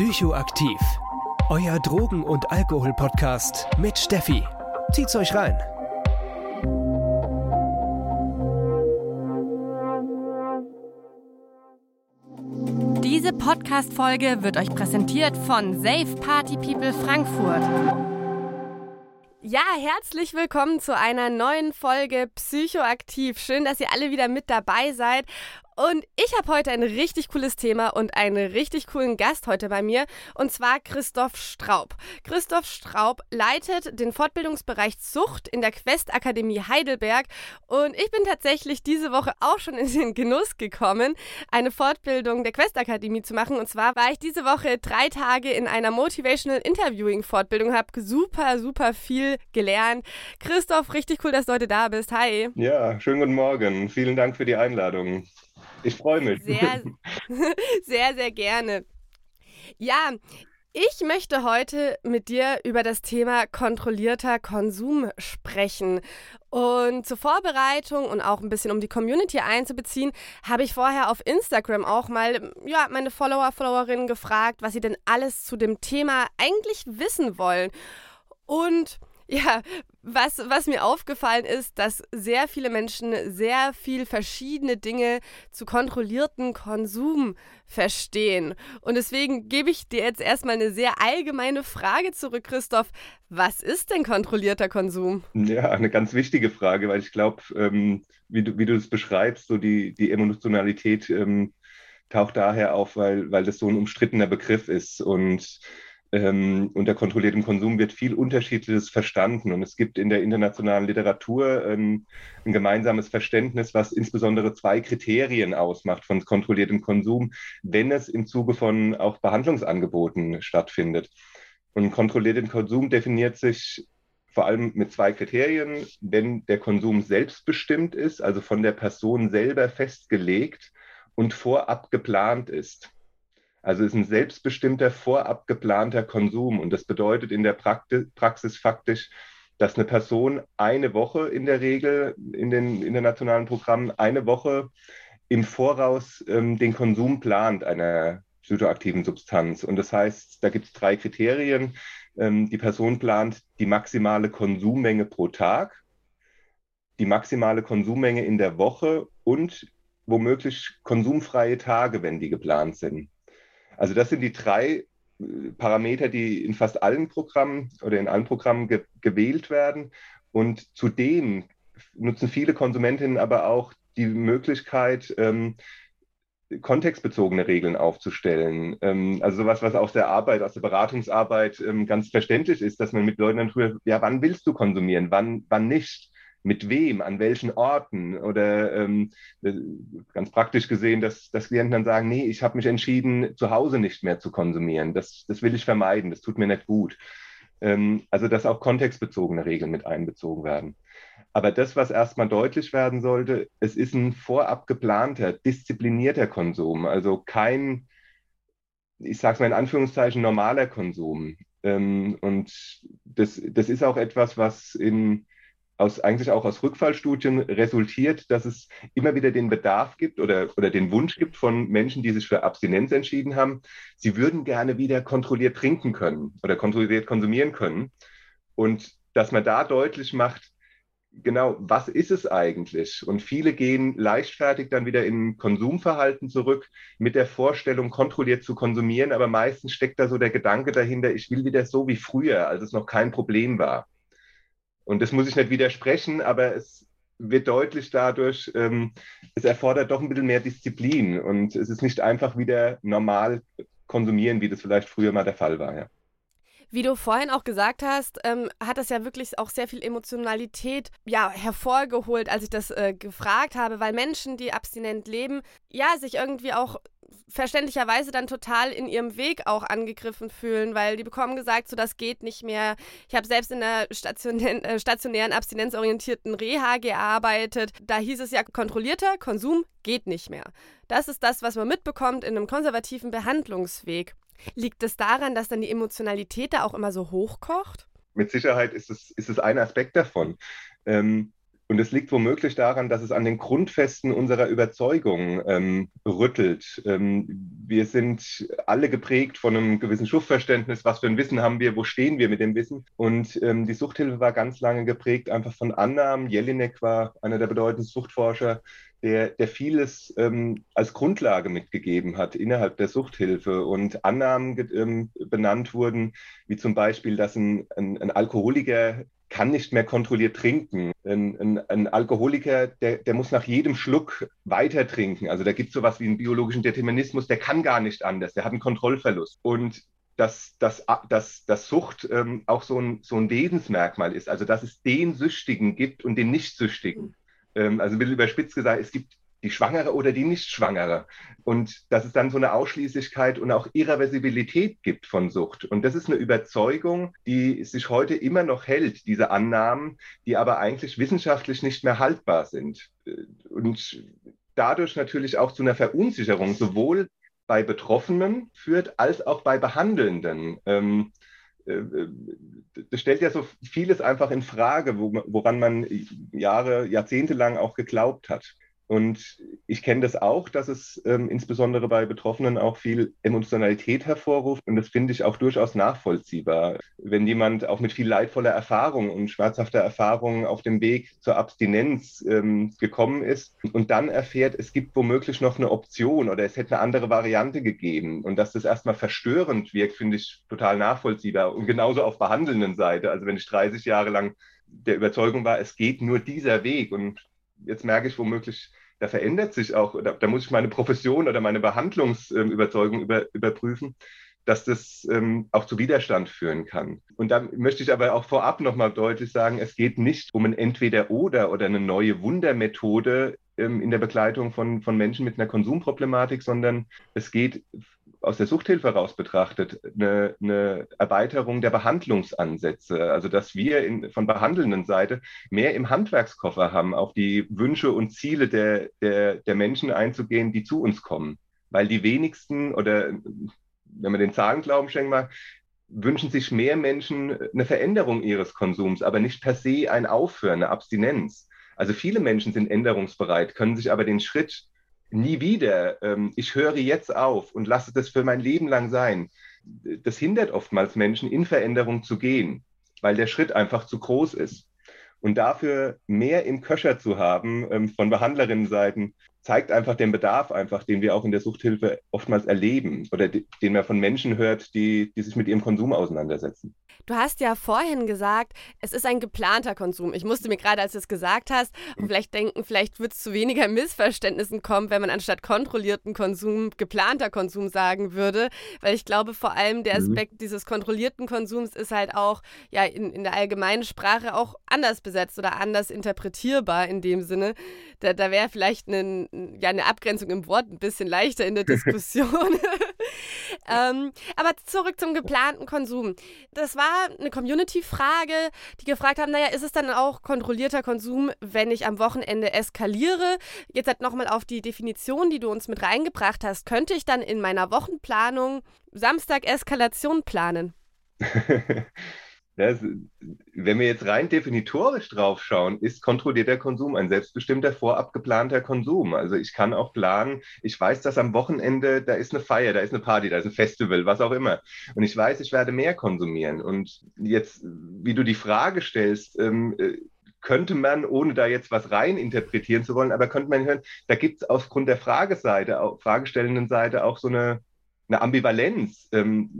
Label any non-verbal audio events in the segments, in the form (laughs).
Psychoaktiv. Euer Drogen- und Alkohol-Podcast mit Steffi. Zieht's euch rein. Diese Podcast-Folge wird euch präsentiert von Safe Party People Frankfurt. Ja, herzlich willkommen zu einer neuen Folge Psychoaktiv. Schön, dass ihr alle wieder mit dabei seid. Und ich habe heute ein richtig cooles Thema und einen richtig coolen Gast heute bei mir, und zwar Christoph Straub. Christoph Straub leitet den Fortbildungsbereich Zucht in der Quest Akademie Heidelberg und ich bin tatsächlich diese Woche auch schon in den Genuss gekommen, eine Fortbildung der Quest Akademie zu machen. Und zwar war ich diese Woche drei Tage in einer Motivational Interviewing Fortbildung, habe super, super viel gelernt. Christoph, richtig cool, dass du heute da bist. Hi. Ja, schönen guten Morgen. Vielen Dank für die Einladung. Ich freue mich. Sehr, (laughs) sehr, sehr gerne. Ja, ich möchte heute mit dir über das Thema kontrollierter Konsum sprechen. Und zur Vorbereitung und auch ein bisschen um die Community einzubeziehen, habe ich vorher auf Instagram auch mal ja, meine Follower, Followerinnen gefragt, was sie denn alles zu dem Thema eigentlich wissen wollen. Und ja, was, was mir aufgefallen ist, dass sehr viele Menschen sehr viel verschiedene Dinge zu kontrollierten Konsum verstehen. Und deswegen gebe ich dir jetzt erstmal eine sehr allgemeine Frage zurück, Christoph. Was ist denn kontrollierter Konsum? Ja, eine ganz wichtige Frage, weil ich glaube, ähm, wie du, wie du es beschreibst, so die, die Emotionalität ähm, taucht daher auf, weil, weil das so ein umstrittener Begriff ist. Und ähm, unter kontrolliertem Konsum wird viel Unterschiedliches verstanden. Und es gibt in der internationalen Literatur ähm, ein gemeinsames Verständnis, was insbesondere zwei Kriterien ausmacht von kontrolliertem Konsum, wenn es im Zuge von auch Behandlungsangeboten stattfindet. Und kontrollierten Konsum definiert sich vor allem mit zwei Kriterien, wenn der Konsum selbstbestimmt ist, also von der Person selber festgelegt und vorab geplant ist. Also ist ein selbstbestimmter, vorab geplanter Konsum. Und das bedeutet in der Praxis faktisch, dass eine Person eine Woche in der Regel in den internationalen Programmen eine Woche im Voraus ähm, den Konsum plant einer psychoaktiven Substanz. Und das heißt, da gibt es drei Kriterien. Ähm, die Person plant die maximale Konsummenge pro Tag, die maximale Konsummenge in der Woche und womöglich konsumfreie Tage, wenn die geplant sind. Also das sind die drei äh, Parameter, die in fast allen Programmen oder in allen Programmen ge gewählt werden. Und zudem nutzen viele Konsumentinnen aber auch die Möglichkeit, ähm, kontextbezogene Regeln aufzustellen. Ähm, also sowas, was aus der Arbeit, aus der Beratungsarbeit ähm, ganz verständlich ist, dass man mit Leuten dann früher, ja, wann willst du konsumieren, wann, wann nicht? Mit wem, an welchen Orten oder ähm, äh, ganz praktisch gesehen, dass, dass Klienten dann sagen, nee, ich habe mich entschieden, zu Hause nicht mehr zu konsumieren. Das, das will ich vermeiden, das tut mir nicht gut. Ähm, also dass auch kontextbezogene Regeln mit einbezogen werden. Aber das, was erstmal deutlich werden sollte, es ist ein vorab geplanter, disziplinierter Konsum, also kein, ich sage es mal in Anführungszeichen, normaler Konsum. Ähm, und das, das ist auch etwas, was in aus, eigentlich auch aus Rückfallstudien resultiert, dass es immer wieder den Bedarf gibt oder, oder den Wunsch gibt von Menschen, die sich für Abstinenz entschieden haben, sie würden gerne wieder kontrolliert trinken können oder kontrolliert konsumieren können. Und dass man da deutlich macht, genau, was ist es eigentlich? Und viele gehen leichtfertig dann wieder in Konsumverhalten zurück mit der Vorstellung, kontrolliert zu konsumieren, aber meistens steckt da so der Gedanke dahinter, ich will wieder so wie früher, als es noch kein Problem war. Und das muss ich nicht widersprechen, aber es wird deutlich dadurch, ähm, es erfordert doch ein bisschen mehr Disziplin und es ist nicht einfach wieder normal konsumieren, wie das vielleicht früher mal der Fall war. Ja. Wie du vorhin auch gesagt hast, ähm, hat das ja wirklich auch sehr viel Emotionalität ja, hervorgeholt, als ich das äh, gefragt habe, weil Menschen, die abstinent leben, ja, sich irgendwie auch verständlicherweise dann total in ihrem Weg auch angegriffen fühlen, weil die bekommen gesagt, so das geht nicht mehr. Ich habe selbst in der stationären, äh, stationären abstinenzorientierten Reha gearbeitet. Da hieß es ja, kontrollierter Konsum geht nicht mehr. Das ist das, was man mitbekommt in einem konservativen Behandlungsweg. Liegt es daran, dass dann die Emotionalität da auch immer so hochkocht? Mit Sicherheit ist es, ist es ein Aspekt davon. Ähm, Und es liegt womöglich daran, dass es an den Grundfesten unserer Überzeugung ähm, rüttelt. Ähm, wir sind alle geprägt von einem gewissen Schuftverständnis. Was für ein Wissen haben wir? Wo stehen wir mit dem Wissen? Und ähm, die Suchthilfe war ganz lange geprägt einfach von Annahmen. Jelinek war einer der bedeutenden Suchtforscher, der, der vieles ähm, als Grundlage mitgegeben hat innerhalb der Suchthilfe und Annahmen ähm, benannt wurden, wie zum Beispiel, dass ein, ein, ein Alkoholiker kann nicht mehr kontrolliert trinken. Ein, ein, ein Alkoholiker, der, der, muss nach jedem Schluck weiter trinken. Also da gibt es sowas wie einen biologischen Determinismus, der kann gar nicht anders, der hat einen Kontrollverlust. Und dass, dass, dass, dass Sucht ähm, auch so ein, so ein Wesensmerkmal ist, also dass es den Süchtigen gibt und den Nicht-Süchtigen. Ähm, also ein bisschen überspitzt gesagt, es gibt die Schwangere oder die Nicht-Schwangere. Und dass es dann so eine Ausschließlichkeit und auch Irreversibilität gibt von Sucht. Und das ist eine Überzeugung, die sich heute immer noch hält, diese Annahmen, die aber eigentlich wissenschaftlich nicht mehr haltbar sind. Und dadurch natürlich auch zu einer Verunsicherung, sowohl bei Betroffenen führt, als auch bei Behandelnden. Ähm, äh, das stellt ja so vieles einfach in Frage, woran man Jahre, Jahrzehnte lang auch geglaubt hat. Und ich kenne das auch, dass es ähm, insbesondere bei Betroffenen auch viel Emotionalität hervorruft. Und das finde ich auch durchaus nachvollziehbar. Wenn jemand auch mit viel leidvoller Erfahrung und schmerzhafter Erfahrung auf dem Weg zur Abstinenz ähm, gekommen ist und dann erfährt, es gibt womöglich noch eine Option oder es hätte eine andere Variante gegeben und dass das erstmal verstörend wirkt, finde ich total nachvollziehbar. Und genauso auf behandelnden Seite. Also wenn ich 30 Jahre lang der Überzeugung war, es geht nur dieser Weg und jetzt merke ich womöglich, da verändert sich auch, da, da muss ich meine Profession oder meine Behandlungsüberzeugung über, überprüfen, dass das ähm, auch zu Widerstand führen kann. Und da möchte ich aber auch vorab nochmal deutlich sagen, es geht nicht um ein Entweder-Oder oder eine neue Wundermethode ähm, in der Begleitung von, von Menschen mit einer Konsumproblematik, sondern es geht aus der Suchthilfe heraus betrachtet eine, eine Erweiterung der Behandlungsansätze. Also dass wir in, von behandelnden Seite mehr im Handwerkskoffer haben, auf die Wünsche und Ziele der, der, der Menschen einzugehen, die zu uns kommen. Weil die wenigsten oder wenn man den Zahlen glauben schenken mag, wünschen sich mehr Menschen eine Veränderung ihres Konsums, aber nicht per se ein Aufhören, eine Abstinenz. Also viele Menschen sind änderungsbereit, können sich aber den Schritt nie wieder, ähm, ich höre jetzt auf und lasse das für mein Leben lang sein, das hindert oftmals Menschen, in Veränderung zu gehen, weil der Schritt einfach zu groß ist. Und dafür mehr im Köcher zu haben ähm, von Behandlerinnenseiten, zeigt einfach den Bedarf einfach, den wir auch in der Suchthilfe oftmals erleben oder den man von Menschen hört, die, die sich mit ihrem Konsum auseinandersetzen. Du hast ja vorhin gesagt, es ist ein geplanter Konsum. Ich musste mir gerade, als du es gesagt hast, und vielleicht denken, vielleicht wird es zu weniger Missverständnissen kommen, wenn man anstatt kontrollierten Konsum geplanter Konsum sagen würde. Weil ich glaube, vor allem der mhm. Aspekt mhm. dieses kontrollierten Konsums ist halt auch ja in, in der allgemeinen Sprache auch anders besetzt oder anders interpretierbar in dem Sinne. Da, da wäre vielleicht eine, ja, eine Abgrenzung im Wort ein bisschen leichter in der (laughs) Diskussion. (laughs) ähm, aber zurück zum geplanten Konsum. Das war eine Community-Frage, die gefragt haben, naja, ist es dann auch kontrollierter Konsum, wenn ich am Wochenende eskaliere? Jetzt halt nochmal auf die Definition, die du uns mit reingebracht hast. Könnte ich dann in meiner Wochenplanung Samstag Eskalation planen? (laughs) Wenn wir jetzt rein definitorisch drauf schauen, ist kontrollierter Konsum ein selbstbestimmter, vorab geplanter Konsum. Also ich kann auch planen, ich weiß, dass am Wochenende da ist eine Feier, da ist eine Party, da ist ein Festival, was auch immer. Und ich weiß, ich werde mehr konsumieren. Und jetzt, wie du die Frage stellst, ähm, äh, könnte man, ohne da jetzt was rein interpretieren zu wollen, aber könnte man hören, da gibt es aufgrund der Frageseite, auch, fragestellenden Seite auch so eine, eine Ambivalenz. Ähm,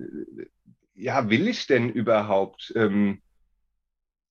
ja, will ich denn überhaupt ähm,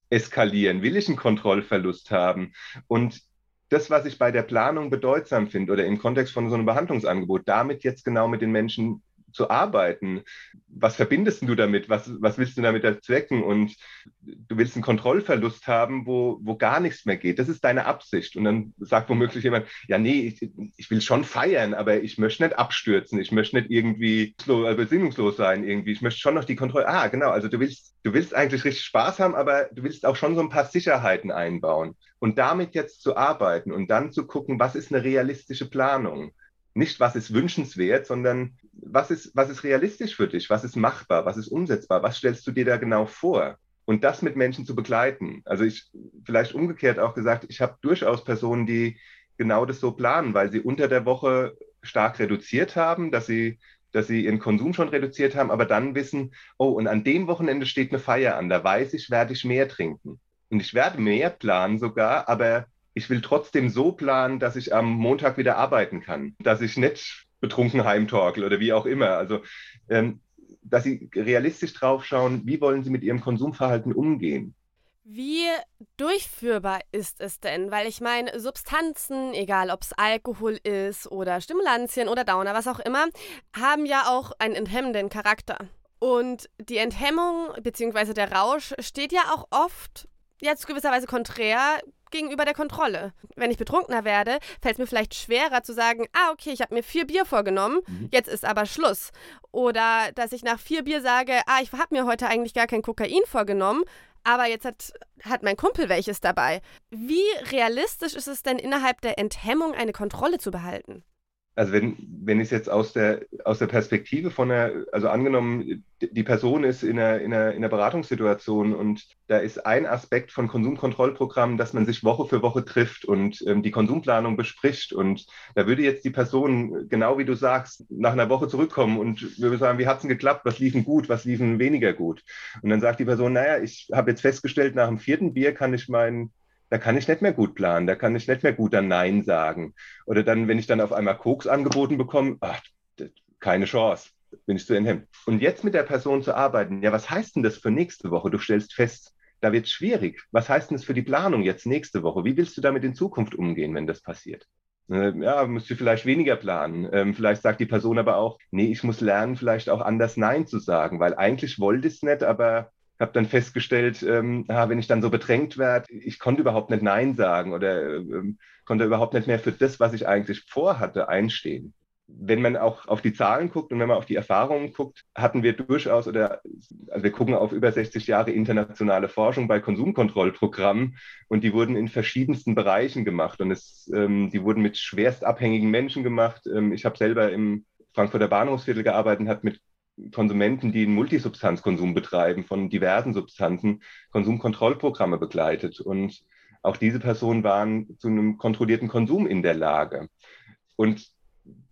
eskalieren? Will ich einen Kontrollverlust haben? Und das, was ich bei der Planung bedeutsam finde oder im Kontext von so einem Behandlungsangebot, damit jetzt genau mit den Menschen zu arbeiten. Was verbindest du damit? Was, was willst du damit erzwecken? Und du willst einen Kontrollverlust haben, wo, wo gar nichts mehr geht. Das ist deine Absicht. Und dann sagt womöglich jemand, ja, nee, ich, ich will schon feiern, aber ich möchte nicht abstürzen. Ich möchte nicht irgendwie äh, besinnungslos sein irgendwie. Ich möchte schon noch die Kontrolle. Ah, genau. Also du willst, du willst eigentlich richtig Spaß haben, aber du willst auch schon so ein paar Sicherheiten einbauen. Und damit jetzt zu arbeiten und dann zu gucken, was ist eine realistische Planung? Nicht, was ist wünschenswert, sondern was ist, was ist realistisch für dich, was ist machbar, was ist umsetzbar, was stellst du dir da genau vor? und das mit Menschen zu begleiten. Also ich vielleicht umgekehrt auch gesagt, ich habe durchaus Personen, die genau das so planen, weil sie unter der Woche stark reduziert haben, dass sie dass sie ihren Konsum schon reduziert haben, aber dann wissen, oh, und an dem Wochenende steht eine Feier an, da weiß ich, werde ich mehr trinken. Und ich werde mehr planen sogar, aber ich will trotzdem so planen, dass ich am Montag wieder arbeiten kann, dass ich nicht betrunken heimtorkel oder wie auch immer. Also ähm, dass Sie realistisch drauf schauen, wie wollen Sie mit Ihrem Konsumverhalten umgehen. Wie durchführbar ist es denn? Weil ich meine, Substanzen, egal ob es Alkohol ist oder Stimulantien oder Downer, was auch immer, haben ja auch einen enthemmenden Charakter. Und die Enthemmung bzw. der Rausch steht ja auch oft jetzt gewisserweise konträr gegenüber der Kontrolle. Wenn ich betrunkener werde, fällt es mir vielleicht schwerer zu sagen, ah, okay, ich habe mir vier Bier vorgenommen, mhm. jetzt ist aber Schluss. Oder dass ich nach vier Bier sage, ah, ich habe mir heute eigentlich gar kein Kokain vorgenommen, aber jetzt hat, hat mein Kumpel welches dabei. Wie realistisch ist es denn innerhalb der Enthemmung eine Kontrolle zu behalten? Also wenn, wenn ich es jetzt aus der, aus der Perspektive von der, also angenommen, die Person ist in einer, in, einer, in einer Beratungssituation und da ist ein Aspekt von Konsumkontrollprogrammen, dass man sich Woche für Woche trifft und ähm, die Konsumplanung bespricht. Und da würde jetzt die Person, genau wie du sagst, nach einer Woche zurückkommen und würde sagen, wie hat es denn geklappt? Was lief denn gut? Was lief denn weniger gut? Und dann sagt die Person, naja, ich habe jetzt festgestellt, nach dem vierten Bier kann ich mein da kann ich nicht mehr gut planen, da kann ich nicht mehr gut dann Nein sagen. Oder dann, wenn ich dann auf einmal Koks angeboten bekomme, ach, keine Chance, bin ich zu enthemmt. Und jetzt mit der Person zu arbeiten, ja, was heißt denn das für nächste Woche? Du stellst fest, da wird es schwierig. Was heißt denn das für die Planung jetzt nächste Woche? Wie willst du damit in Zukunft umgehen, wenn das passiert? Äh, ja, müsst ihr vielleicht weniger planen. Ähm, vielleicht sagt die Person aber auch, nee, ich muss lernen, vielleicht auch anders Nein zu sagen, weil eigentlich wollte ich es nicht, aber habe dann festgestellt, ähm, ah, wenn ich dann so bedrängt werde, ich konnte überhaupt nicht Nein sagen oder ähm, konnte überhaupt nicht mehr für das, was ich eigentlich vorhatte, einstehen. Wenn man auch auf die Zahlen guckt und wenn man auf die Erfahrungen guckt, hatten wir durchaus oder also wir gucken auf über 60 Jahre internationale Forschung bei Konsumkontrollprogrammen und die wurden in verschiedensten Bereichen gemacht und es, ähm, die wurden mit schwerst abhängigen Menschen gemacht. Ähm, ich habe selber im Frankfurter Bahnhofsviertel gearbeitet und habe mit Konsumenten, die einen Multisubstanzkonsum betreiben von diversen Substanzen, Konsumkontrollprogramme begleitet. Und auch diese Personen waren zu einem kontrollierten Konsum in der Lage. Und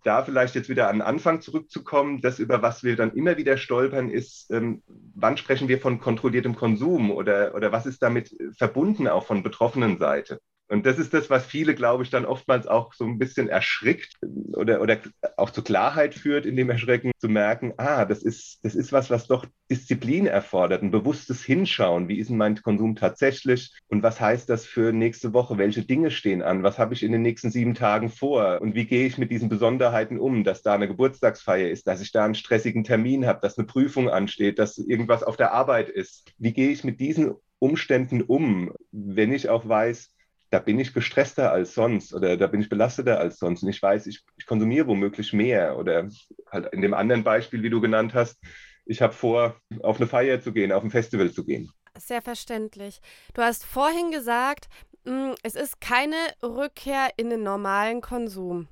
da vielleicht jetzt wieder an den Anfang zurückzukommen, das über was wir dann immer wieder stolpern, ist, ähm, wann sprechen wir von kontrolliertem Konsum oder, oder was ist damit verbunden auch von betroffenen Seite? Und das ist das, was viele, glaube ich, dann oftmals auch so ein bisschen erschrickt oder, oder auch zur Klarheit führt in dem Erschrecken, zu merken, ah, das ist, das ist was, was doch Disziplin erfordert, ein bewusstes Hinschauen. Wie ist mein Konsum tatsächlich? Und was heißt das für nächste Woche? Welche Dinge stehen an? Was habe ich in den nächsten sieben Tagen vor? Und wie gehe ich mit diesen Besonderheiten um, dass da eine Geburtstagsfeier ist, dass ich da einen stressigen Termin habe, dass eine Prüfung ansteht, dass irgendwas auf der Arbeit ist? Wie gehe ich mit diesen Umständen um, wenn ich auch weiß, da bin ich gestresster als sonst oder da bin ich belasteter als sonst und ich weiß, ich, ich konsumiere womöglich mehr oder halt in dem anderen Beispiel, wie du genannt hast, ich habe vor, auf eine Feier zu gehen, auf ein Festival zu gehen. Sehr verständlich. Du hast vorhin gesagt, mm, es ist keine Rückkehr in den normalen Konsum.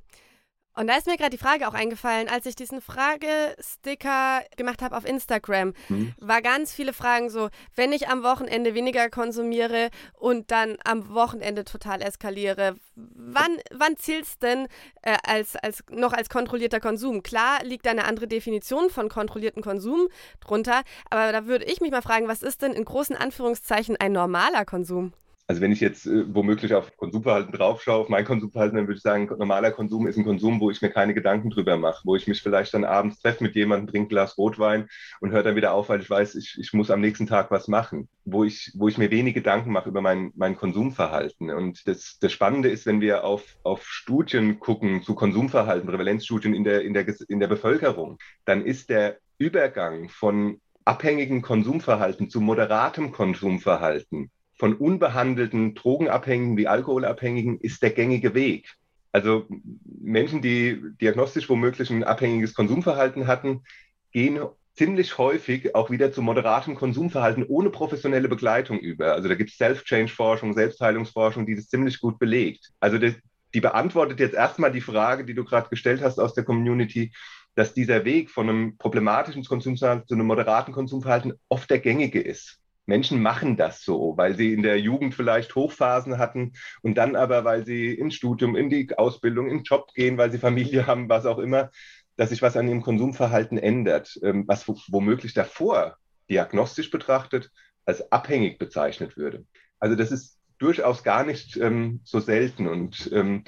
Und da ist mir gerade die Frage auch eingefallen, als ich diesen Fragesticker gemacht habe auf Instagram, mhm. war ganz viele Fragen so, wenn ich am Wochenende weniger konsumiere und dann am Wochenende total eskaliere, wann, wann zählt es denn äh, als, als, noch als kontrollierter Konsum? Klar liegt da eine andere Definition von kontrollierten Konsum drunter, aber da würde ich mich mal fragen, was ist denn in großen Anführungszeichen ein normaler Konsum? Also wenn ich jetzt äh, womöglich auf Konsumverhalten draufschaue, auf mein Konsumverhalten, dann würde ich sagen, normaler Konsum ist ein Konsum, wo ich mir keine Gedanken drüber mache, wo ich mich vielleicht dann abends treffe mit jemandem, trinke ein Glas Rotwein und höre dann wieder auf, weil ich weiß, ich, ich muss am nächsten Tag was machen, wo ich, wo ich mir wenig Gedanken mache über mein, mein Konsumverhalten. Und das, das Spannende ist, wenn wir auf, auf Studien gucken zu Konsumverhalten, Prävalenzstudien in der, in, der, in der Bevölkerung, dann ist der Übergang von abhängigen Konsumverhalten zu moderatem Konsumverhalten von unbehandelten Drogenabhängigen wie Alkoholabhängigen ist der gängige Weg. Also Menschen, die diagnostisch womöglich ein abhängiges Konsumverhalten hatten, gehen ziemlich häufig auch wieder zu moderatem Konsumverhalten ohne professionelle Begleitung über. Also da gibt es Self-Change-Forschung, Selbstheilungsforschung, die das ziemlich gut belegt. Also das, die beantwortet jetzt erstmal die Frage, die du gerade gestellt hast aus der Community, dass dieser Weg von einem problematischen Konsumverhalten zu einem moderaten Konsumverhalten oft der gängige ist. Menschen machen das so, weil sie in der Jugend vielleicht Hochphasen hatten und dann aber, weil sie ins Studium, in die Ausbildung, in den Job gehen, weil sie Familie haben, was auch immer, dass sich was an ihrem Konsumverhalten ändert, ähm, was womöglich davor diagnostisch betrachtet als abhängig bezeichnet würde. Also das ist durchaus gar nicht ähm, so selten und ähm,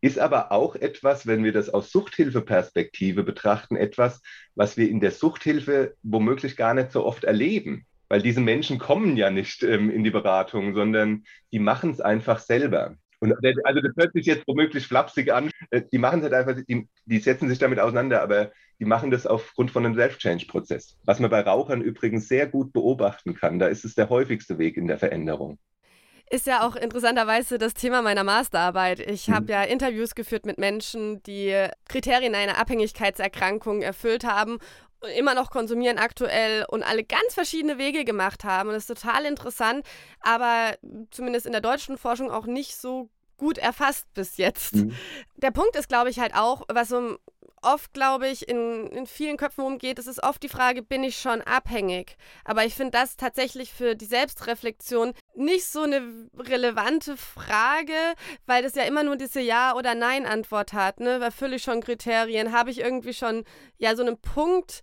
ist aber auch etwas, wenn wir das aus Suchthilfeperspektive betrachten, etwas, was wir in der Suchthilfe womöglich gar nicht so oft erleben. Weil diese Menschen kommen ja nicht ähm, in die Beratung, sondern die machen es einfach selber. Und also das hört sich jetzt womöglich flapsig an. Äh, die machen es halt einfach, die, die setzen sich damit auseinander, aber die machen das aufgrund von einem Self-Change-Prozess. Was man bei Rauchern übrigens sehr gut beobachten kann. Da ist es der häufigste Weg in der Veränderung ist ja auch interessanterweise das Thema meiner Masterarbeit. Ich mhm. habe ja Interviews geführt mit Menschen, die Kriterien einer Abhängigkeitserkrankung erfüllt haben immer noch konsumieren aktuell und alle ganz verschiedene Wege gemacht haben. Und das ist total interessant, aber zumindest in der deutschen Forschung auch nicht so gut erfasst bis jetzt. Mhm. Der Punkt ist, glaube ich, halt auch, was so oft, glaube ich, in, in vielen Köpfen umgeht, ist es oft die Frage, bin ich schon abhängig? Aber ich finde das tatsächlich für die Selbstreflexion nicht so eine relevante Frage, weil das ja immer nur diese Ja- oder Nein-Antwort hat. Ne? Erfülle ich schon Kriterien? Habe ich irgendwie schon ja so einen Punkt,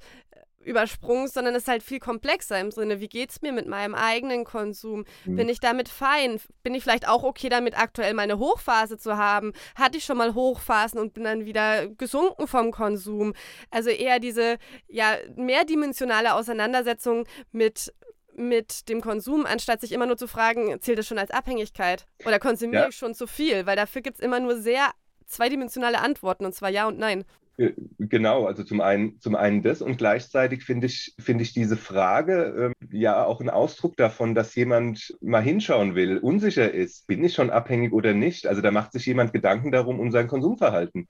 übersprungen, sondern es ist halt viel komplexer im Sinne, wie geht es mir mit meinem eigenen Konsum? Mhm. Bin ich damit fein? Bin ich vielleicht auch okay damit, aktuell meine Hochphase zu haben? Hatte ich schon mal Hochphasen und bin dann wieder gesunken vom Konsum? Also eher diese ja mehrdimensionale Auseinandersetzung mit mit dem Konsum, anstatt sich immer nur zu fragen, zählt das schon als Abhängigkeit? Oder konsumiere ja. ich schon zu viel? Weil dafür gibt es immer nur sehr zweidimensionale Antworten, und zwar Ja und Nein. Äh, genau, also zum einen, zum einen das und gleichzeitig finde ich, finde ich diese Frage äh, ja auch ein Ausdruck davon, dass jemand mal hinschauen will, unsicher ist, bin ich schon abhängig oder nicht? Also da macht sich jemand Gedanken darum um sein Konsumverhalten.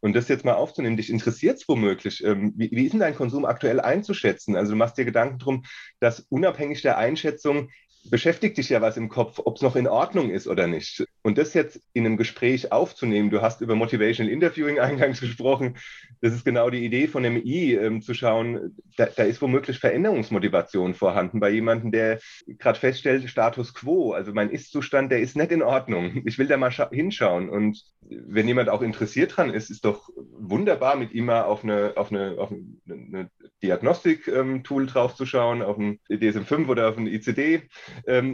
Und das jetzt mal aufzunehmen, dich interessiert es womöglich. Ähm, wie, wie ist denn dein Konsum aktuell einzuschätzen? Also du machst dir Gedanken darum, dass unabhängig der Einschätzung beschäftigt dich ja was im Kopf, ob es noch in Ordnung ist oder nicht. Und das jetzt in einem Gespräch aufzunehmen, du hast über Motivational Interviewing (laughs) eingangs gesprochen, das ist genau die Idee von MI, ähm, zu schauen, da, da, ist womöglich Veränderungsmotivation vorhanden bei jemandem, der gerade feststellt, Status quo, also mein Ist-Zustand, der ist nicht in Ordnung. Ich will da mal hinschauen. Und wenn jemand auch interessiert dran ist, ist doch wunderbar, mit ihm mal auf eine, auf eine, auf eine Diagnostik-Tool ähm, draufzuschauen, auf ein DSM-5 oder auf ein ICD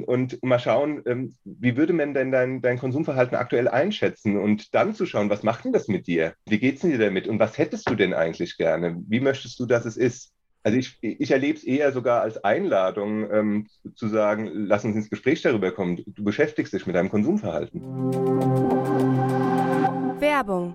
und mal schauen, ähm, wie würde man denn dein, dein Konsumverhalten aktuell einschätzen und dann zu schauen, was macht denn das mit dir? Wie geht es dir damit und was hättest du denn eigentlich gerne? Wie möchtest du, dass es ist? Also ich, ich erlebe es eher sogar als Einladung, ähm, zu sagen, lass uns ins Gespräch darüber kommen. Du beschäftigst dich mit deinem Konsumverhalten. Werbung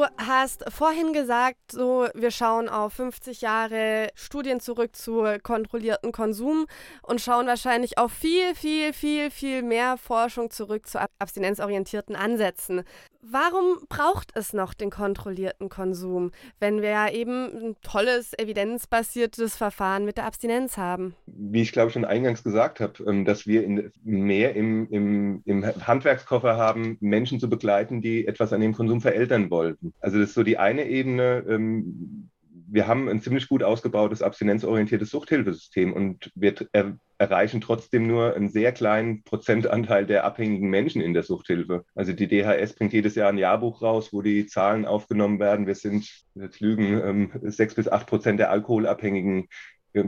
Du hast vorhin gesagt, so wir schauen auf 50 Jahre Studien zurück zu kontrollierten Konsum und schauen wahrscheinlich auf viel, viel, viel, viel mehr Forschung zurück zu abstinenzorientierten Ansätzen. Warum braucht es noch den kontrollierten Konsum, wenn wir ja eben ein tolles, evidenzbasiertes Verfahren mit der Abstinenz haben? Wie ich glaube schon eingangs gesagt habe, ähm, dass wir in, mehr im, im, im Handwerkskoffer haben, Menschen zu begleiten, die etwas an dem Konsum verändern wollten. Also das ist so die eine Ebene, ähm, wir haben ein ziemlich gut ausgebautes abstinenzorientiertes Suchthilfesystem und wir er erreichen trotzdem nur einen sehr kleinen Prozentanteil der abhängigen Menschen in der Suchthilfe. Also die DHS bringt jedes Jahr ein Jahrbuch raus, wo die Zahlen aufgenommen werden. Wir sind, jetzt lügen, ähm, sechs bis acht Prozent der Alkoholabhängigen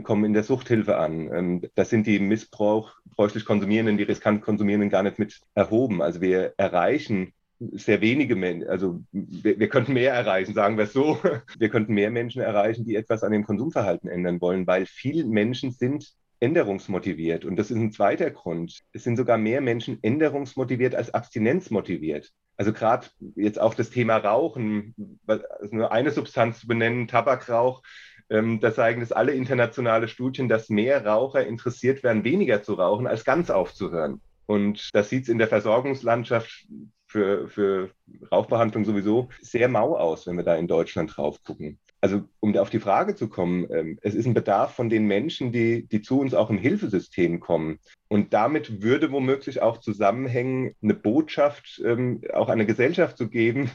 kommen in der Suchthilfe an. Ähm, das sind die missbräuchlich Konsumierenden, die riskant Konsumierenden gar nicht mit erhoben. Also wir erreichen sehr wenige Menschen, also wir, wir, könnten mehr erreichen, sagen wir es so. (laughs) Wir könnten mehr Menschen erreichen, die etwas an dem Konsumverhalten ändern wollen, weil viele Menschen sind änderungsmotiviert. Und das ist ein zweiter Grund. Es sind sogar mehr Menschen änderungsmotiviert als abstinenzmotiviert. Also gerade jetzt auch das Thema Rauchen, also nur eine Substanz zu benennen, Tabakrauch, ähm, da zeigen das alle internationale Studien, dass mehr Raucher interessiert werden, weniger zu rauchen, als ganz aufzuhören. Und das sieht es in der Versorgungslandschaft für, für Rauchbehandlung sowieso sehr mau aus, wenn wir da in Deutschland drauf gucken. Also um auf die Frage zu kommen, ähm, es ist ein Bedarf von den Menschen, die, die zu uns auch im Hilfesystem kommen. Und damit würde womöglich auch zusammenhängen, eine Botschaft ähm, auch an eine Gesellschaft zu geben,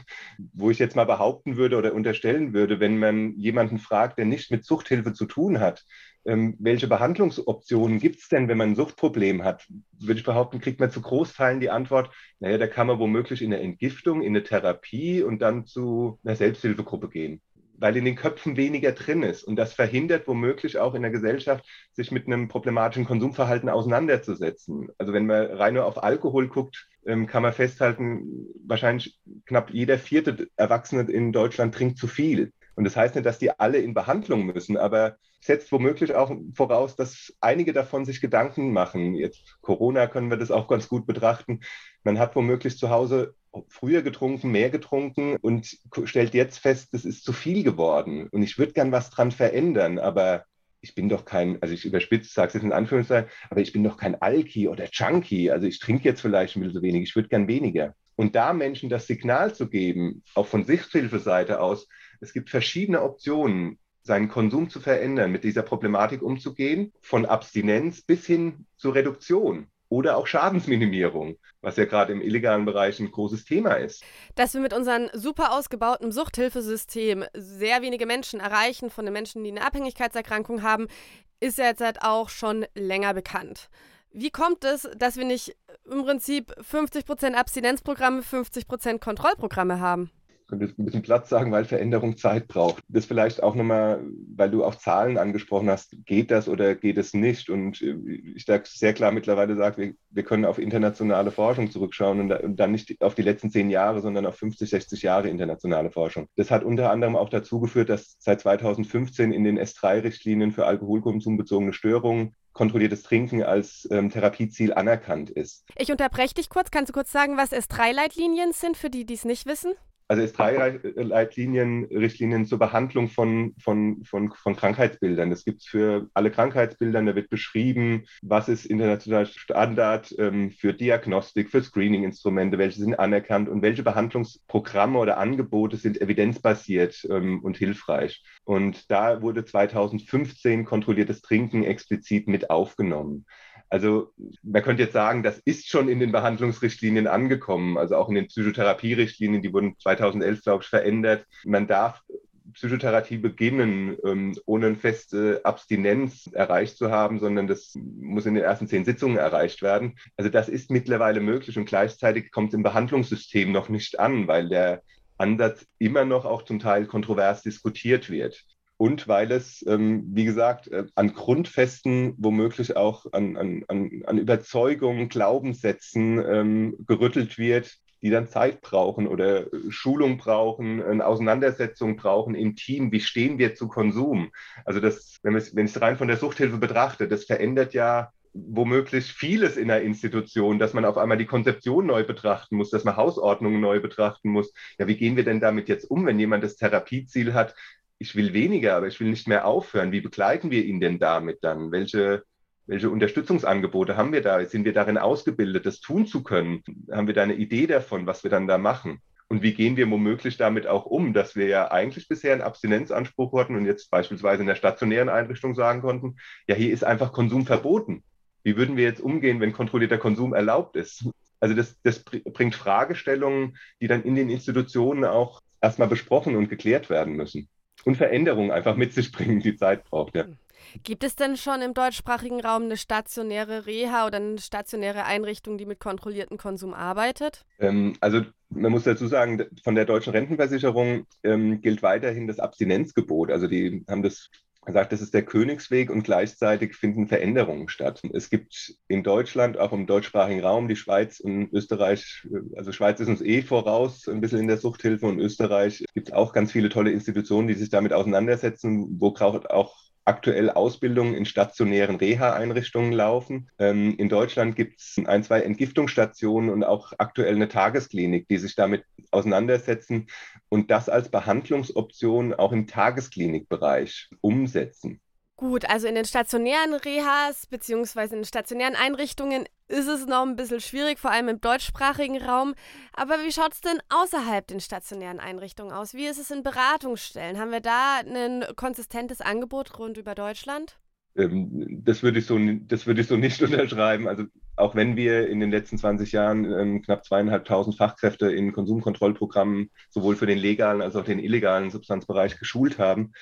wo ich jetzt mal behaupten würde oder unterstellen würde, wenn man jemanden fragt, der nicht mit Suchthilfe zu tun hat, ähm, welche Behandlungsoptionen gibt es denn, wenn man ein Suchtproblem hat? Würde ich behaupten, kriegt man zu Großteilen die Antwort, naja, da kann man womöglich in eine Entgiftung, in eine Therapie und dann zu einer Selbsthilfegruppe gehen weil in den Köpfen weniger drin ist. Und das verhindert womöglich auch in der Gesellschaft, sich mit einem problematischen Konsumverhalten auseinanderzusetzen. Also wenn man rein nur auf Alkohol guckt, ähm, kann man festhalten, wahrscheinlich knapp jeder vierte Erwachsene in Deutschland trinkt zu viel. Und das heißt nicht, dass die alle in Behandlung müssen, aber setzt womöglich auch voraus, dass einige davon sich Gedanken machen. Jetzt Corona können wir das auch ganz gut betrachten. Man hat womöglich zu Hause früher getrunken, mehr getrunken und stellt jetzt fest, das ist zu viel geworden. Und ich würde gern was dran verändern, aber ich bin doch kein, also ich überspitze, sage es jetzt in Anführungszeichen, aber ich bin doch kein Alki oder Junkie. Also ich trinke jetzt vielleicht ein bisschen so wenig, ich würde gern weniger. Und da Menschen das Signal zu geben, auch von Sichthilfeseite aus, es gibt verschiedene Optionen, seinen Konsum zu verändern, mit dieser Problematik umzugehen, von Abstinenz bis hin zur Reduktion oder auch Schadensminimierung, was ja gerade im illegalen Bereich ein großes Thema ist. Dass wir mit unserem super ausgebauten Suchthilfesystem sehr wenige Menschen erreichen, von den Menschen, die eine Abhängigkeitserkrankung haben, ist ja jetzt halt auch schon länger bekannt. Wie kommt es, dass wir nicht im Prinzip 50% Abstinenzprogramme, 50% Kontrollprogramme haben? Könnte jetzt ein bisschen Platz sagen, weil Veränderung Zeit braucht. Das vielleicht auch nochmal, weil du auch Zahlen angesprochen hast, geht das oder geht es nicht? Und äh, ich da sehr klar mittlerweile sage, wir, wir können auf internationale Forschung zurückschauen und, da, und dann nicht auf die letzten zehn Jahre, sondern auf 50, 60 Jahre internationale Forschung. Das hat unter anderem auch dazu geführt, dass seit 2015 in den S3-Richtlinien für alkoholkonsumbezogene Störungen kontrolliertes Trinken als ähm, Therapieziel anerkannt ist. Ich unterbreche dich kurz. Kannst du kurz sagen, was S3-Leitlinien sind, für die, die es nicht wissen? Also S3-Leitlinien, Richtlinien zur Behandlung von, von, von, von Krankheitsbildern. Das gibt es für alle Krankheitsbilder. Da wird beschrieben, was ist international Standard ähm, für Diagnostik, für Screening-Instrumente, welche sind anerkannt und welche Behandlungsprogramme oder Angebote sind evidenzbasiert ähm, und hilfreich. Und da wurde 2015 kontrolliertes Trinken explizit mit aufgenommen. Also man könnte jetzt sagen, das ist schon in den Behandlungsrichtlinien angekommen, also auch in den Psychotherapierichtlinien, die wurden 2011, glaube ich, verändert. Man darf Psychotherapie beginnen, ähm, ohne eine feste Abstinenz erreicht zu haben, sondern das muss in den ersten zehn Sitzungen erreicht werden. Also das ist mittlerweile möglich und gleichzeitig kommt es im Behandlungssystem noch nicht an, weil der Ansatz immer noch auch zum Teil kontrovers diskutiert wird und weil es, ähm, wie gesagt, äh, an Grundfesten, womöglich auch an, an, an Überzeugungen, Glaubenssätzen ähm, gerüttelt wird, die dann Zeit brauchen oder Schulung brauchen, eine Auseinandersetzung brauchen im Team. Wie stehen wir zu Konsum? Also das, wenn, wenn ich es rein von der Suchthilfe betrachte, das verändert ja womöglich vieles in der Institution, dass man auf einmal die Konzeption neu betrachten muss, dass man Hausordnungen neu betrachten muss. Ja, wie gehen wir denn damit jetzt um, wenn jemand das Therapieziel hat? Ich will weniger, aber ich will nicht mehr aufhören. Wie begleiten wir ihn denn damit dann? Welche, welche Unterstützungsangebote haben wir da? Sind wir darin ausgebildet, das tun zu können? Haben wir da eine Idee davon, was wir dann da machen? Und wie gehen wir womöglich damit auch um, dass wir ja eigentlich bisher einen Abstinenzanspruch hatten und jetzt beispielsweise in der stationären Einrichtung sagen konnten, ja, hier ist einfach Konsum verboten. Wie würden wir jetzt umgehen, wenn kontrollierter Konsum erlaubt ist? Also das, das bringt Fragestellungen, die dann in den Institutionen auch erstmal besprochen und geklärt werden müssen. Und Veränderungen einfach mit sich bringen, die Zeit braucht. Ja. Gibt es denn schon im deutschsprachigen Raum eine stationäre Reha oder eine stationäre Einrichtung, die mit kontrolliertem Konsum arbeitet? Ähm, also man muss dazu sagen, von der deutschen Rentenversicherung ähm, gilt weiterhin das Abstinenzgebot. Also die haben das gesagt, das ist der Königsweg und gleichzeitig finden Veränderungen statt. Es gibt in Deutschland, auch im deutschsprachigen Raum, die Schweiz und Österreich, also Schweiz ist uns eh voraus, ein bisschen in der Suchthilfe und Österreich gibt es auch ganz viele tolle Institutionen, die sich damit auseinandersetzen, wo auch aktuell Ausbildungen in stationären Reha-Einrichtungen laufen. Ähm, in Deutschland gibt es ein, zwei Entgiftungsstationen und auch aktuell eine Tagesklinik, die sich damit auseinandersetzen und das als Behandlungsoption auch im Tagesklinikbereich umsetzen. Gut, also in den stationären Rehas beziehungsweise in den stationären Einrichtungen ist es noch ein bisschen schwierig, vor allem im deutschsprachigen Raum. Aber wie schaut es denn außerhalb den stationären Einrichtungen aus? Wie ist es in Beratungsstellen? Haben wir da ein konsistentes Angebot rund über Deutschland? Ähm, das würde ich, so, das würde ich so (laughs) nicht unterschreiben. Also auch wenn wir in den letzten 20 Jahren ähm, knapp zweieinhalbtausend Fachkräfte in Konsumkontrollprogrammen sowohl für den legalen als auch den illegalen Substanzbereich geschult haben,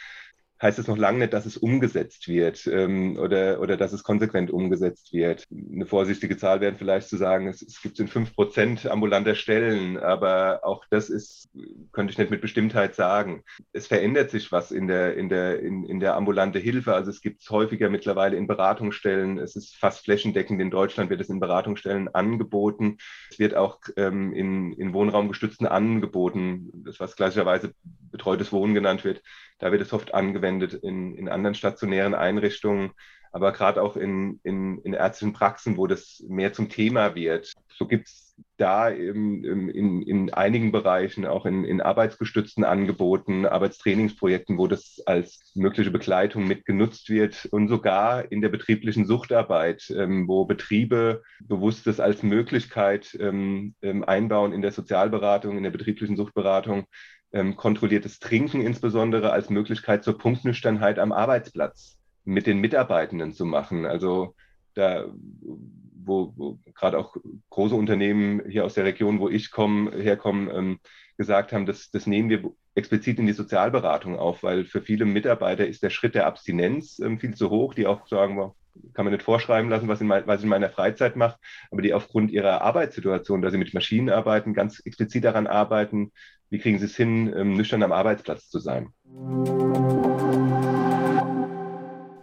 heißt es noch lange nicht, dass es umgesetzt wird ähm, oder, oder dass es konsequent umgesetzt wird. Eine vorsichtige Zahl wäre vielleicht zu sagen, es, es gibt in fünf Prozent ambulanter Stellen, aber auch das ist, könnte ich nicht mit Bestimmtheit sagen. Es verändert sich was in der, in der, in, in der ambulante Hilfe. Also es gibt es häufiger mittlerweile in Beratungsstellen. Es ist fast flächendeckend in Deutschland wird es in Beratungsstellen angeboten. Es wird auch ähm, in, in wohnraumgestützten Angeboten, das was gleicherweise betreutes Wohnen genannt wird, da wird es oft angewendet in, in anderen stationären Einrichtungen, aber gerade auch in, in, in ärztlichen Praxen, wo das mehr zum Thema wird. So gibt es da im, im, in, in einigen Bereichen, auch in, in arbeitsgestützten Angeboten, Arbeitstrainingsprojekten, wo das als mögliche Begleitung mit genutzt wird und sogar in der betrieblichen Suchtarbeit, ähm, wo Betriebe bewusst das als Möglichkeit ähm, ähm einbauen in der Sozialberatung, in der betrieblichen Suchtberatung, ähm, kontrolliertes Trinken insbesondere als Möglichkeit zur Punktnüchternheit am Arbeitsplatz mit den Mitarbeitenden zu machen. Also da, wo, wo gerade auch große Unternehmen hier aus der Region, wo ich komme, herkomme, ähm, gesagt haben, das, das nehmen wir explizit in die Sozialberatung auf, weil für viele Mitarbeiter ist der Schritt der Abstinenz ähm, viel zu hoch, die auch sagen, kann man nicht vorschreiben lassen, was, in mein, was ich in meiner Freizeit mache, aber die aufgrund ihrer Arbeitssituation, dass sie mit Maschinen arbeiten, ganz explizit daran arbeiten, wie kriegen sie es hin, ähm, nüchtern am Arbeitsplatz zu sein.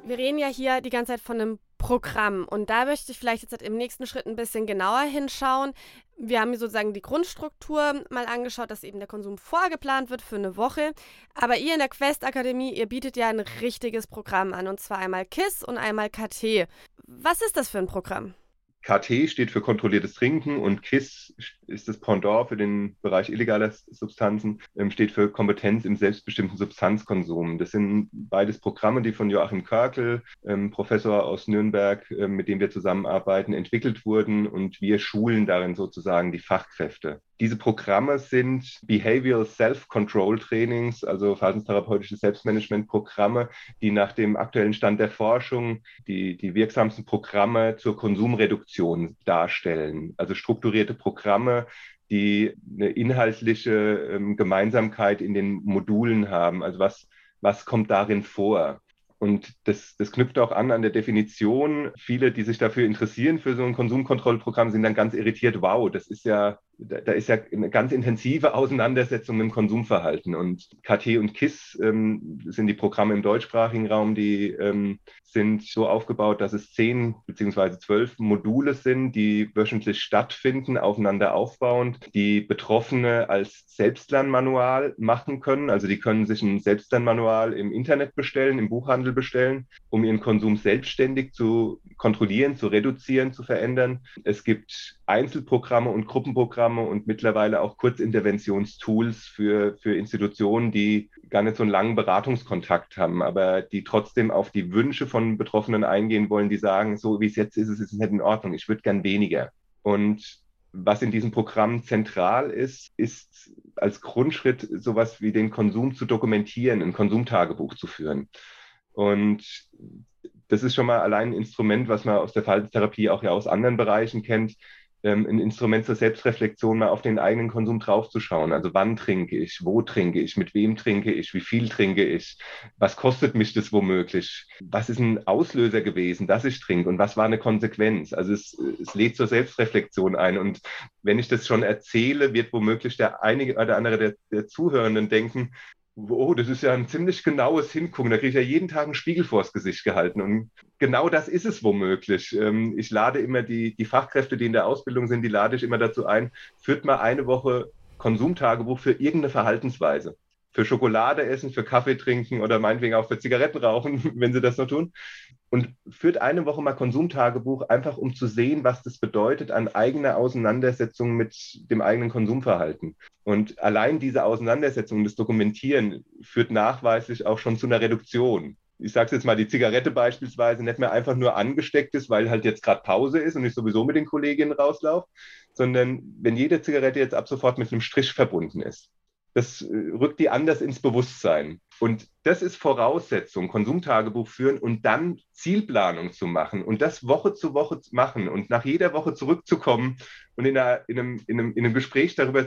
Wir reden ja hier die ganze Zeit von einem Programm und da möchte ich vielleicht jetzt im nächsten Schritt ein bisschen genauer hinschauen. Wir haben sozusagen die Grundstruktur mal angeschaut, dass eben der Konsum vorgeplant wird für eine Woche. Aber ihr in der Quest Akademie, ihr bietet ja ein richtiges Programm an und zwar einmal KISS und einmal KT. Was ist das für ein Programm? KT steht für kontrolliertes Trinken und KISS ist das Pendant für den Bereich illegaler Substanzen, ähm, steht für Kompetenz im selbstbestimmten Substanzkonsum. Das sind beides Programme, die von Joachim Körkel, ähm, Professor aus Nürnberg, äh, mit dem wir zusammenarbeiten, entwickelt wurden und wir schulen darin sozusagen die Fachkräfte. Diese Programme sind Behavioral Self-Control Trainings, also verhaltenstherapeutische Selbstmanagement-Programme, die nach dem aktuellen Stand der Forschung die, die wirksamsten Programme zur Konsumreduktion darstellen. Also strukturierte Programme, die eine inhaltliche ähm, Gemeinsamkeit in den Modulen haben. Also was, was kommt darin vor? Und das, das knüpft auch an an der Definition. Viele, die sich dafür interessieren, für so ein Konsumkontrollprogramm, sind dann ganz irritiert. Wow, das ist ja da, da, ist ja eine ganz intensive Auseinandersetzung mit dem Konsumverhalten. Und KT und KISS ähm, sind die Programme im deutschsprachigen Raum, die ähm, sind so aufgebaut, dass es zehn beziehungsweise zwölf Module sind, die wöchentlich stattfinden, aufeinander aufbauend, die Betroffene als Selbstlernmanual machen können. Also die können sich ein Selbstlernmanual im Internet bestellen, im Buchhandel bestellen, um ihren Konsum selbstständig zu kontrollieren, zu reduzieren, zu verändern. Es gibt Einzelprogramme und Gruppenprogramme und mittlerweile auch Kurzinterventionstools für, für Institutionen, die gar nicht so einen langen Beratungskontakt haben, aber die trotzdem auf die Wünsche von Betroffenen eingehen wollen, die sagen, so wie es jetzt ist, ist es nicht in Ordnung, ich würde gern weniger. Und was in diesem Programm zentral ist, ist als Grundschritt sowas wie den Konsum zu dokumentieren, ein Konsumtagebuch zu führen. Und das ist schon mal allein ein Instrument, was man aus der Verhaltenstherapie auch ja aus anderen Bereichen kennt, ähm, ein Instrument zur Selbstreflexion, mal auf den eigenen Konsum draufzuschauen. Also wann trinke ich, wo trinke ich, mit wem trinke ich, wie viel trinke ich, was kostet mich das womöglich, was ist ein Auslöser gewesen, dass ich trinke und was war eine Konsequenz. Also es, es lädt zur Selbstreflexion ein. Und wenn ich das schon erzähle, wird womöglich der einige oder andere der, der Zuhörenden denken, oh, das ist ja ein ziemlich genaues Hingucken. Da kriege ich ja jeden Tag einen Spiegel vors Gesicht gehalten. Und genau das ist es womöglich. Ähm, ich lade immer die, die Fachkräfte, die in der Ausbildung sind, die lade ich immer dazu ein, führt mal eine Woche Konsumtagebuch für irgendeine Verhaltensweise für Schokolade essen, für Kaffee trinken oder meinetwegen auch für Zigaretten rauchen, (laughs) wenn sie das noch tun. Und führt eine Woche mal Konsumtagebuch, einfach um zu sehen, was das bedeutet an eigener Auseinandersetzung mit dem eigenen Konsumverhalten. Und allein diese Auseinandersetzung, das Dokumentieren, führt nachweislich auch schon zu einer Reduktion. Ich sage es jetzt mal, die Zigarette beispielsweise nicht mehr einfach nur angesteckt ist, weil halt jetzt gerade Pause ist und ich sowieso mit den Kolleginnen rauslaufe, sondern wenn jede Zigarette jetzt ab sofort mit einem Strich verbunden ist das äh, rückt die anders ins Bewusstsein. Und das ist Voraussetzung, Konsumtagebuch führen und dann Zielplanung zu machen und das Woche zu Woche machen und nach jeder Woche zurückzukommen und in, einer, in, einem, in, einem, in einem Gespräch darüber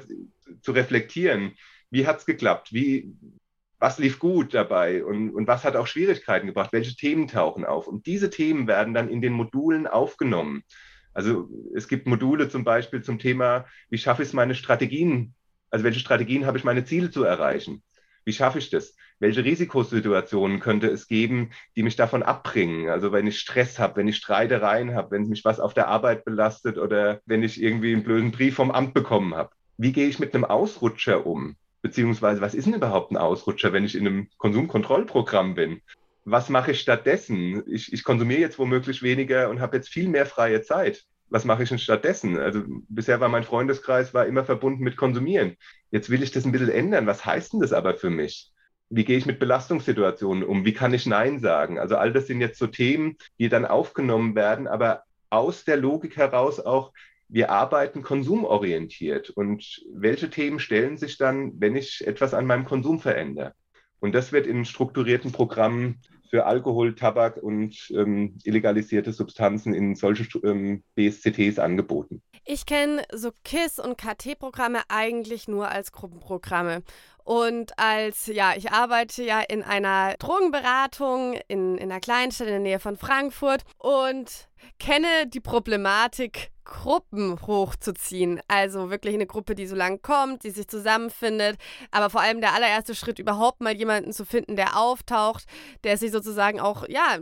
zu reflektieren, wie hat es geklappt, wie, was lief gut dabei und, und was hat auch Schwierigkeiten gebracht, welche Themen tauchen auf. Und diese Themen werden dann in den Modulen aufgenommen. Also es gibt Module zum Beispiel zum Thema, wie schaffe ich es, meine Strategien also welche Strategien habe ich, meine Ziele zu erreichen? Wie schaffe ich das? Welche Risikosituationen könnte es geben, die mich davon abbringen? Also wenn ich Stress habe, wenn ich Streitereien habe, wenn mich was auf der Arbeit belastet oder wenn ich irgendwie einen blöden Brief vom Amt bekommen habe. Wie gehe ich mit einem Ausrutscher um? Beziehungsweise, was ist denn überhaupt ein Ausrutscher, wenn ich in einem Konsumkontrollprogramm bin? Was mache ich stattdessen? Ich, ich konsumiere jetzt womöglich weniger und habe jetzt viel mehr freie Zeit was mache ich denn stattdessen? Also bisher war mein Freundeskreis war immer verbunden mit Konsumieren. Jetzt will ich das ein bisschen ändern. Was heißt denn das aber für mich? Wie gehe ich mit Belastungssituationen um? Wie kann ich Nein sagen? Also all das sind jetzt so Themen, die dann aufgenommen werden, aber aus der Logik heraus auch, wir arbeiten konsumorientiert. Und welche Themen stellen sich dann, wenn ich etwas an meinem Konsum verändere? Und das wird in strukturierten Programmen für Alkohol, Tabak und ähm, illegalisierte Substanzen in solchen ähm, BSCTs angeboten. Ich kenne so KISS und KT-Programme eigentlich nur als Gruppenprogramme. Und als, ja, ich arbeite ja in einer Drogenberatung in, in einer Kleinstadt in der Nähe von Frankfurt und kenne die Problematik, Gruppen hochzuziehen. Also wirklich eine Gruppe, die so lang kommt, die sich zusammenfindet. Aber vor allem der allererste Schritt, überhaupt mal jemanden zu finden, der auftaucht, der sich sozusagen auch, ja,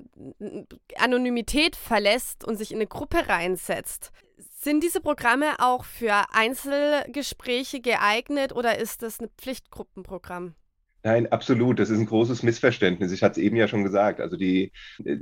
Anonymität verlässt und sich in eine Gruppe reinsetzt. Sind diese Programme auch für Einzelgespräche geeignet oder ist das ein Pflichtgruppenprogramm? Nein, absolut. Das ist ein großes Missverständnis. Ich hatte es eben ja schon gesagt. Also die,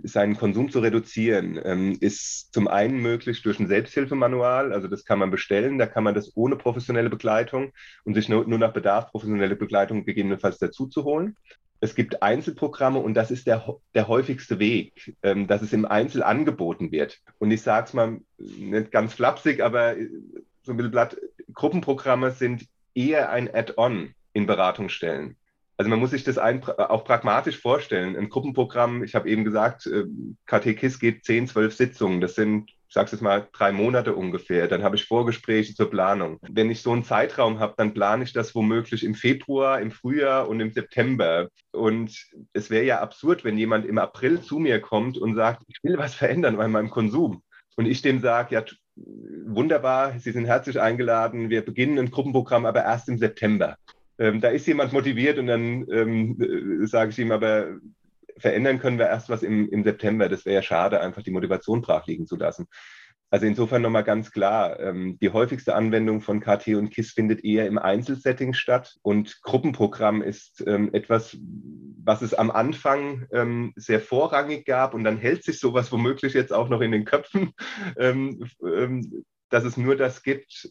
seinen Konsum zu reduzieren ähm, ist zum einen möglich durch ein Selbsthilfemanual. Also das kann man bestellen. Da kann man das ohne professionelle Begleitung und sich nur, nur nach Bedarf professionelle Begleitung gegebenenfalls dazu zu holen. Es gibt Einzelprogramme und das ist der, der häufigste Weg, ähm, dass es im Einzel angeboten wird. Und ich sage es mal nicht ganz flapsig, aber so ein bisschen blatt, Gruppenprogramme sind eher ein Add-on in Beratungsstellen. Also man muss sich das ein, auch pragmatisch vorstellen. Ein Gruppenprogramm, ich habe eben gesagt, äh, KT KISS geht 10, 12 Sitzungen. Das sind, es jetzt mal, drei Monate ungefähr. Dann habe ich Vorgespräche zur Planung. Wenn ich so einen Zeitraum habe, dann plane ich das womöglich im Februar, im Frühjahr und im September. Und es wäre ja absurd, wenn jemand im April zu mir kommt und sagt, ich will was verändern bei meinem Konsum. Und ich dem sage, ja, wunderbar, Sie sind herzlich eingeladen, wir beginnen ein Gruppenprogramm aber erst im September ähm, da ist jemand motiviert und dann ähm, äh, sage ich ihm aber, verändern können wir erst was im, im September. Das wäre ja schade, einfach die Motivation brach liegen zu lassen. Also insofern nochmal ganz klar, ähm, die häufigste Anwendung von KT und KISS findet eher im Einzelsetting statt und Gruppenprogramm ist ähm, etwas, was es am Anfang ähm, sehr vorrangig gab und dann hält sich sowas womöglich jetzt auch noch in den Köpfen, (laughs) ähm, ähm, dass es nur das gibt.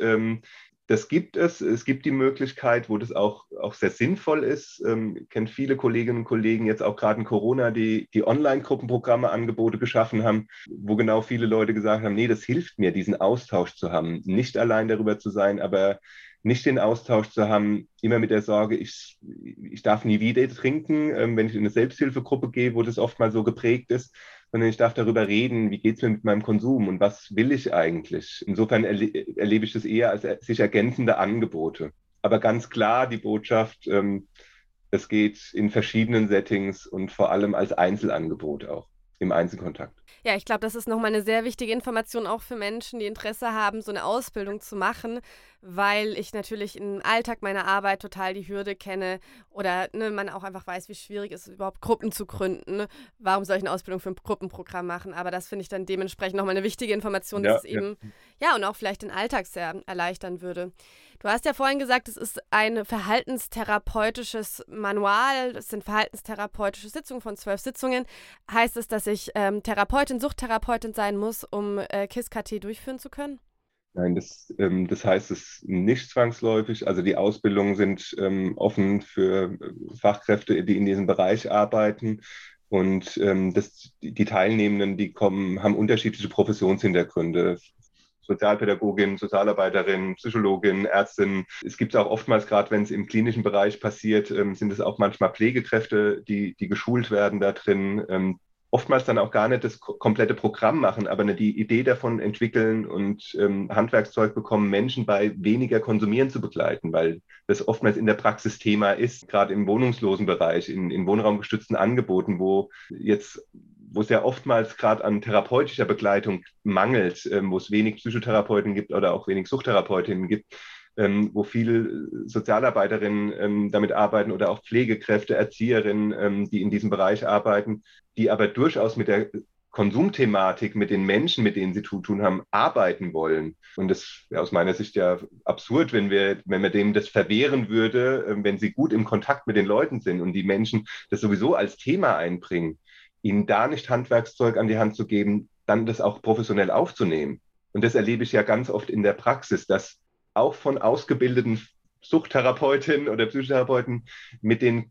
Das gibt es. Es gibt die Möglichkeit, wo das auch, auch sehr sinnvoll ist. Ähm, kennt viele Kolleginnen und Kollegen jetzt auch gerade in Corona, die, die Online-Gruppenprogramme, Angebote geschaffen haben, wo genau viele Leute gesagt haben, nee, das hilft mir, diesen Austausch zu haben. Nicht allein darüber zu sein, aber nicht den Austausch zu haben, immer mit der Sorge, ich, ich darf nie wieder trinken, ähm, wenn ich in eine Selbsthilfegruppe gehe, wo das oft mal so geprägt ist, sondern ich darf darüber reden, wie geht es mir mit meinem Konsum und was will ich eigentlich. Insofern erle erlebe ich das eher als sich ergänzende Angebote. Aber ganz klar die Botschaft, ähm, es geht in verschiedenen Settings und vor allem als Einzelangebot auch im Einzelkontakt. Ja, ich glaube, das ist nochmal eine sehr wichtige Information auch für Menschen, die Interesse haben, so eine Ausbildung zu machen, weil ich natürlich im Alltag meiner Arbeit total die Hürde kenne oder ne, man auch einfach weiß, wie schwierig es ist, überhaupt Gruppen zu gründen. Warum soll ich eine Ausbildung für ein Gruppenprogramm machen? Aber das finde ich dann dementsprechend nochmal eine wichtige Information, dass ja, es eben, ja. ja, und auch vielleicht den Alltag sehr erleichtern würde. Du hast ja vorhin gesagt, es ist ein verhaltenstherapeutisches Manual, es sind verhaltenstherapeutische Sitzungen von zwölf Sitzungen. Heißt es, dass ich ähm, Therapeutin, Suchttherapeutin sein muss, um äh, KISS-KT durchführen zu können? Nein, das, ähm, das heißt es nicht zwangsläufig. Also die Ausbildungen sind ähm, offen für äh, Fachkräfte, die in diesem Bereich arbeiten. Und ähm, das, die Teilnehmenden, die kommen, haben unterschiedliche Professionshintergründe. Sozialpädagogin, Sozialarbeiterin, Psychologin, Ärztin. Es gibt auch oftmals, gerade wenn es im klinischen Bereich passiert, ähm, sind es auch manchmal Pflegekräfte, die, die geschult werden da drin. Ähm, oftmals dann auch gar nicht das komplette Programm machen, aber die Idee davon entwickeln und ähm, Handwerkszeug bekommen, Menschen bei weniger Konsumieren zu begleiten, weil das oftmals in der Praxis Thema ist, gerade im wohnungslosen Bereich, in, in wohnraumgestützten Angeboten, wo jetzt wo es ja oftmals gerade an therapeutischer Begleitung mangelt, ähm, wo es wenig Psychotherapeuten gibt oder auch wenig Suchtherapeutinnen gibt, ähm, wo viele Sozialarbeiterinnen ähm, damit arbeiten oder auch Pflegekräfte, Erzieherinnen, ähm, die in diesem Bereich arbeiten, die aber durchaus mit der Konsumthematik, mit den Menschen, mit denen sie zu tun haben, arbeiten wollen. Und das wäre aus meiner Sicht ja absurd, wenn wir, wenn man dem das verwehren würde, ähm, wenn sie gut im Kontakt mit den Leuten sind und die Menschen das sowieso als Thema einbringen ihnen da nicht Handwerkszeug an die Hand zu geben, dann das auch professionell aufzunehmen. Und das erlebe ich ja ganz oft in der Praxis, dass auch von ausgebildeten Suchttherapeutinnen oder Psychotherapeuten mit, den,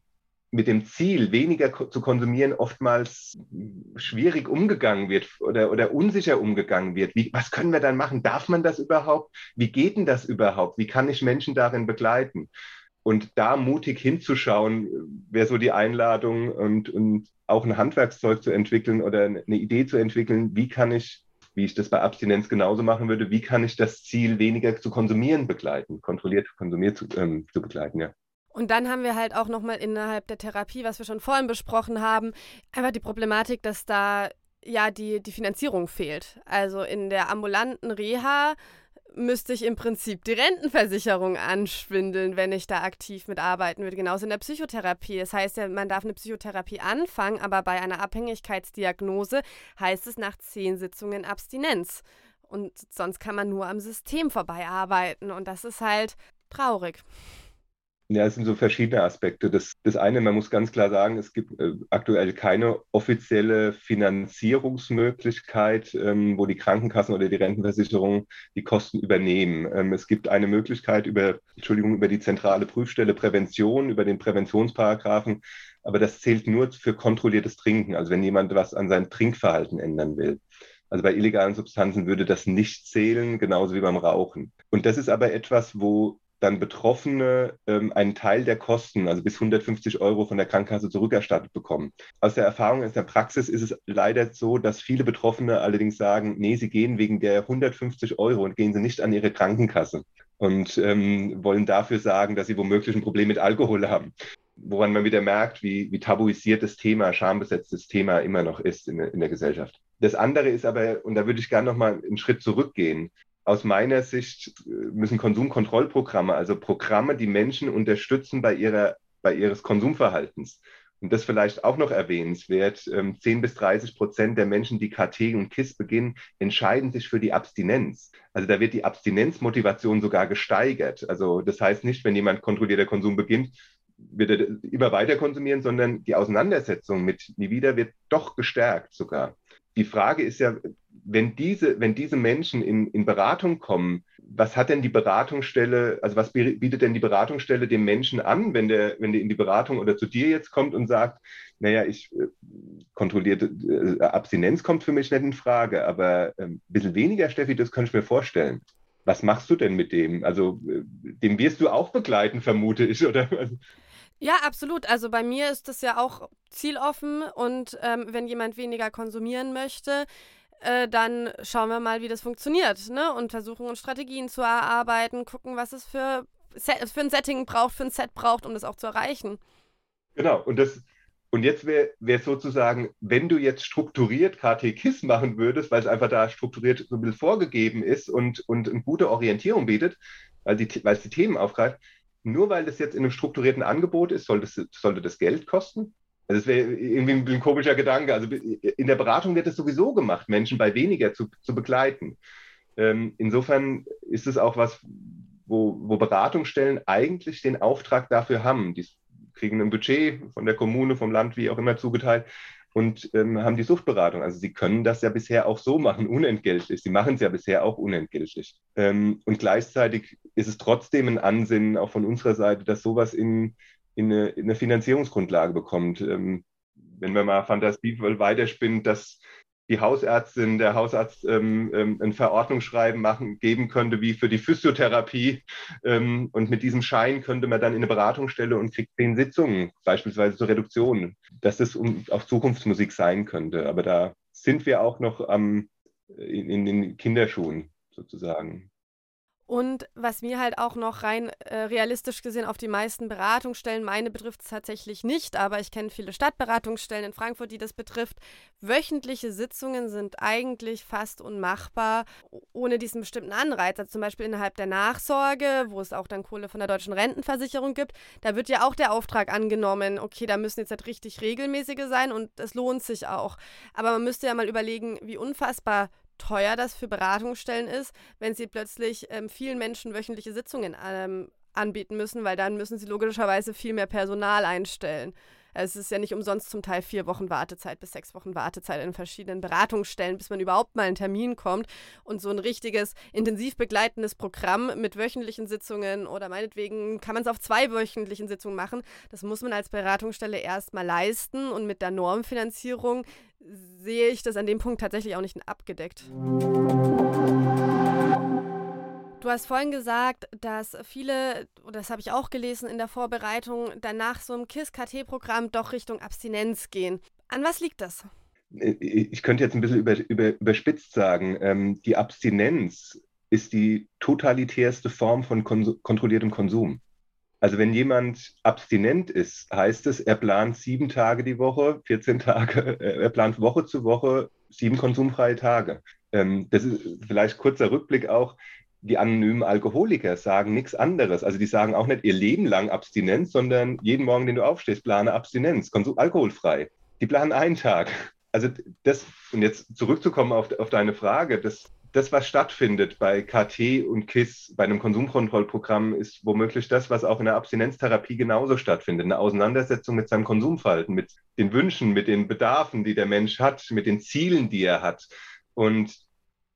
mit dem Ziel, weniger zu konsumieren, oftmals schwierig umgegangen wird oder, oder unsicher umgegangen wird. Wie, was können wir dann machen? Darf man das überhaupt? Wie geht denn das überhaupt? Wie kann ich Menschen darin begleiten? Und da mutig hinzuschauen, wäre so die Einladung und, und auch ein Handwerkszeug zu entwickeln oder eine Idee zu entwickeln, wie kann ich, wie ich das bei Abstinenz genauso machen würde, wie kann ich das Ziel, weniger zu konsumieren, begleiten, kontrolliert konsumiert zu, ähm, zu begleiten, ja. Und dann haben wir halt auch nochmal innerhalb der Therapie, was wir schon vorhin besprochen haben, einfach die Problematik, dass da ja die, die Finanzierung fehlt. Also in der ambulanten Reha müsste ich im Prinzip die Rentenversicherung anschwindeln, wenn ich da aktiv mitarbeiten würde. Genauso in der Psychotherapie. Das heißt ja, man darf eine Psychotherapie anfangen, aber bei einer Abhängigkeitsdiagnose heißt es nach zehn Sitzungen Abstinenz. Und sonst kann man nur am System vorbei arbeiten. Und das ist halt traurig. Ja, es sind so verschiedene Aspekte. Das, das eine, man muss ganz klar sagen, es gibt äh, aktuell keine offizielle Finanzierungsmöglichkeit, ähm, wo die Krankenkassen oder die Rentenversicherung die Kosten übernehmen. Ähm, es gibt eine Möglichkeit über, Entschuldigung, über die zentrale Prüfstelle Prävention, über den Präventionsparagraphen, aber das zählt nur für kontrolliertes Trinken, also wenn jemand was an seinem Trinkverhalten ändern will. Also bei illegalen Substanzen würde das nicht zählen, genauso wie beim Rauchen. Und das ist aber etwas, wo dann Betroffene ähm, einen Teil der Kosten, also bis 150 Euro von der Krankenkasse zurückerstattet bekommen. Aus der Erfahrung in der Praxis ist es leider so, dass viele Betroffene allerdings sagen, nee, sie gehen wegen der 150 Euro und gehen sie nicht an ihre Krankenkasse und ähm, wollen dafür sagen, dass sie womöglich ein Problem mit Alkohol haben. Woran man wieder merkt, wie, wie tabuisiert das Thema, schambesetztes Thema immer noch ist in, in der Gesellschaft. Das andere ist aber, und da würde ich gerne noch mal einen Schritt zurückgehen, aus meiner Sicht äh, müssen Konsumkontrollprogramme, also Programme, die Menschen unterstützen bei, ihrer, bei ihres Konsumverhaltens. Und das vielleicht auch noch erwähnenswert, 10 ähm, bis 30 Prozent der Menschen, die KT und KISS beginnen, entscheiden sich für die Abstinenz. Also da wird die Abstinenzmotivation sogar gesteigert. Also das heißt nicht, wenn jemand kontrollierter Konsum beginnt, wird er immer weiter konsumieren, sondern die Auseinandersetzung mit nie wieder wird doch gestärkt sogar. Die Frage ist ja, wenn diese, wenn diese Menschen in, in Beratung kommen, was hat denn die Beratungsstelle, also was bietet denn die Beratungsstelle dem Menschen an, wenn der, wenn der in die Beratung oder zu dir jetzt kommt und sagt, naja, ich äh, kontrollierte äh, Abstinenz kommt für mich nicht in Frage, aber äh, ein bisschen weniger, Steffi, das kann ich mir vorstellen. Was machst du denn mit dem? Also, äh, dem wirst du auch begleiten, vermute ich, oder? Ja, absolut. Also bei mir ist das ja auch zieloffen und ähm, wenn jemand weniger konsumieren möchte, äh, dann schauen wir mal, wie das funktioniert, ne? Und versuchen uns Strategien zu erarbeiten, gucken, was es für, für ein Setting braucht, für ein Set braucht, um das auch zu erreichen. Genau, und das, und jetzt wäre wär sozusagen, wenn du jetzt strukturiert KT-KISS machen würdest, weil es einfach da strukturiert so ein bisschen vorgegeben ist und, und eine gute Orientierung bietet, weil, die, weil es die Themen aufgreift, nur weil das jetzt in einem strukturierten Angebot ist, sollte, das, sollte das Geld kosten? Also das wäre irgendwie ein komischer Gedanke. Also in der Beratung wird es sowieso gemacht, Menschen bei weniger zu, zu begleiten. Ähm, insofern ist es auch was, wo, wo Beratungsstellen eigentlich den Auftrag dafür haben. Die kriegen ein Budget von der Kommune, vom Land, wie auch immer zugeteilt und ähm, haben die Suchtberatung. Also sie können das ja bisher auch so machen, unentgeltlich. Sie machen es ja bisher auch unentgeltlich. Ähm, und gleichzeitig ist es trotzdem ein Ansinnen auch von unserer Seite, dass sowas in, in, eine, in eine Finanzierungsgrundlage bekommt. Ähm, wenn man mal fantasievoll weiterspinnt, dass die Hausärztin, der Hausarzt ähm, ähm, ein Verordnungsschreiben machen, geben könnte, wie für die Physiotherapie. Ähm, und mit diesem Schein könnte man dann in eine Beratungsstelle und kriegt zehn Sitzungen, beispielsweise zur Reduktion, dass das um, auch Zukunftsmusik sein könnte. Aber da sind wir auch noch am, in, in den Kinderschuhen sozusagen. Und was mir halt auch noch rein äh, realistisch gesehen auf die meisten Beratungsstellen, meine betrifft es tatsächlich nicht, aber ich kenne viele Stadtberatungsstellen in Frankfurt, die das betrifft. Wöchentliche Sitzungen sind eigentlich fast unmachbar ohne diesen bestimmten Anreiz. Also zum Beispiel innerhalb der Nachsorge, wo es auch dann Kohle von der deutschen Rentenversicherung gibt, da wird ja auch der Auftrag angenommen, okay, da müssen jetzt halt richtig regelmäßige sein und es lohnt sich auch. Aber man müsste ja mal überlegen, wie unfassbar teuer das für Beratungsstellen ist, wenn sie plötzlich ähm, vielen Menschen wöchentliche Sitzungen ähm, anbieten müssen, weil dann müssen sie logischerweise viel mehr Personal einstellen. Es ist ja nicht umsonst zum Teil vier Wochen Wartezeit bis sechs Wochen Wartezeit in verschiedenen Beratungsstellen, bis man überhaupt mal einen Termin kommt. Und so ein richtiges, intensiv begleitendes Programm mit wöchentlichen Sitzungen oder meinetwegen kann man es auf zwei wöchentlichen Sitzungen machen. Das muss man als Beratungsstelle erstmal leisten. Und mit der Normfinanzierung sehe ich das an dem Punkt tatsächlich auch nicht abgedeckt. Du hast vorhin gesagt, dass viele, das habe ich auch gelesen in der Vorbereitung, danach so einem KISS-KT-Programm doch Richtung Abstinenz gehen. An was liegt das? Ich könnte jetzt ein bisschen über, über, überspitzt sagen, ähm, die Abstinenz ist die totalitärste Form von Kons kontrolliertem Konsum. Also wenn jemand abstinent ist, heißt es, er plant sieben Tage die Woche, 14 Tage, äh, er plant Woche zu Woche sieben konsumfreie Tage. Ähm, das ist vielleicht kurzer Rückblick auch die anonymen Alkoholiker sagen nichts anderes. Also die sagen auch nicht ihr Leben lang Abstinenz, sondern jeden Morgen, den du aufstehst, plane Abstinenz, Konsum alkoholfrei. Die planen einen Tag. Also das, und jetzt zurückzukommen auf, auf deine Frage, das, das, was stattfindet bei KT und KISS, bei einem Konsumkontrollprogramm, ist womöglich das, was auch in der Abstinenztherapie genauso stattfindet. Eine Auseinandersetzung mit seinem Konsumverhalten, mit den Wünschen, mit den Bedarfen, die der Mensch hat, mit den Zielen, die er hat. Und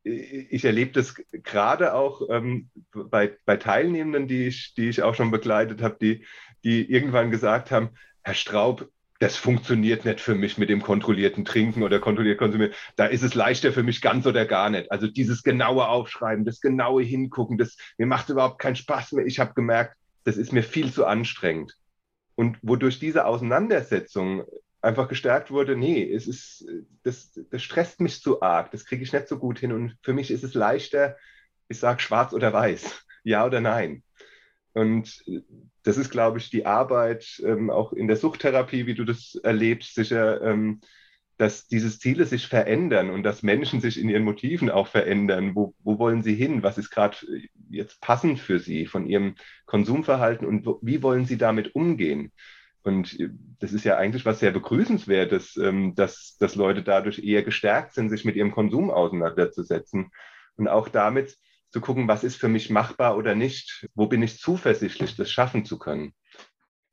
ich erlebe das gerade auch ähm, bei, bei Teilnehmenden, die ich, die ich auch schon begleitet habe, die, die irgendwann gesagt haben, Herr Straub, das funktioniert nicht für mich mit dem kontrollierten Trinken oder kontrolliert konsumieren. Da ist es leichter für mich ganz oder gar nicht. Also dieses genaue Aufschreiben, das genaue Hingucken, das mir macht überhaupt keinen Spaß mehr. Ich habe gemerkt, das ist mir viel zu anstrengend. Und wodurch diese Auseinandersetzung einfach gestärkt wurde, nee, es ist, das, das stresst mich zu arg, das kriege ich nicht so gut hin. Und für mich ist es leichter, ich sage schwarz oder weiß, (laughs) ja oder nein. Und das ist, glaube ich, die Arbeit ähm, auch in der Suchttherapie, wie du das erlebst, sicher, ähm, dass diese Ziele sich verändern und dass Menschen sich in ihren Motiven auch verändern. Wo, wo wollen sie hin? Was ist gerade jetzt passend für sie von ihrem Konsumverhalten und wo, wie wollen sie damit umgehen? Und äh, das ist ja eigentlich was sehr begrüßenswertes, ähm, dass, dass Leute dadurch eher gestärkt sind, sich mit ihrem Konsum auseinanderzusetzen und auch damit zu gucken, was ist für mich machbar oder nicht, wo bin ich zuversichtlich, das schaffen zu können.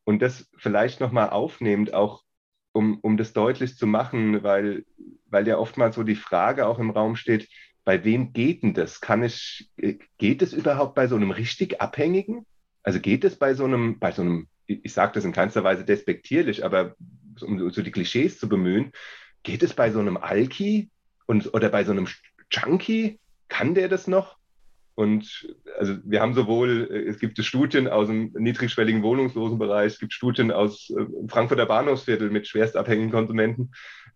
Und das vielleicht nochmal aufnehmend, auch um, um das deutlich zu machen, weil, weil ja oftmals so die Frage auch im Raum steht, bei wem geht denn das? Kann ich, äh, geht es überhaupt bei so einem richtig Abhängigen? Also geht es bei so einem, bei so einem, ich sage das in keinster Weise despektierlich, aber um so die Klischees zu bemühen, geht es bei so einem Alki und, oder bei so einem Junkie? Kann der das noch? Und also wir haben sowohl, äh, es gibt Studien aus dem niedrigschwelligen Wohnungslosenbereich, es gibt Studien aus äh, Frankfurter Bahnhofsviertel mit schwerstabhängigen Konsumenten,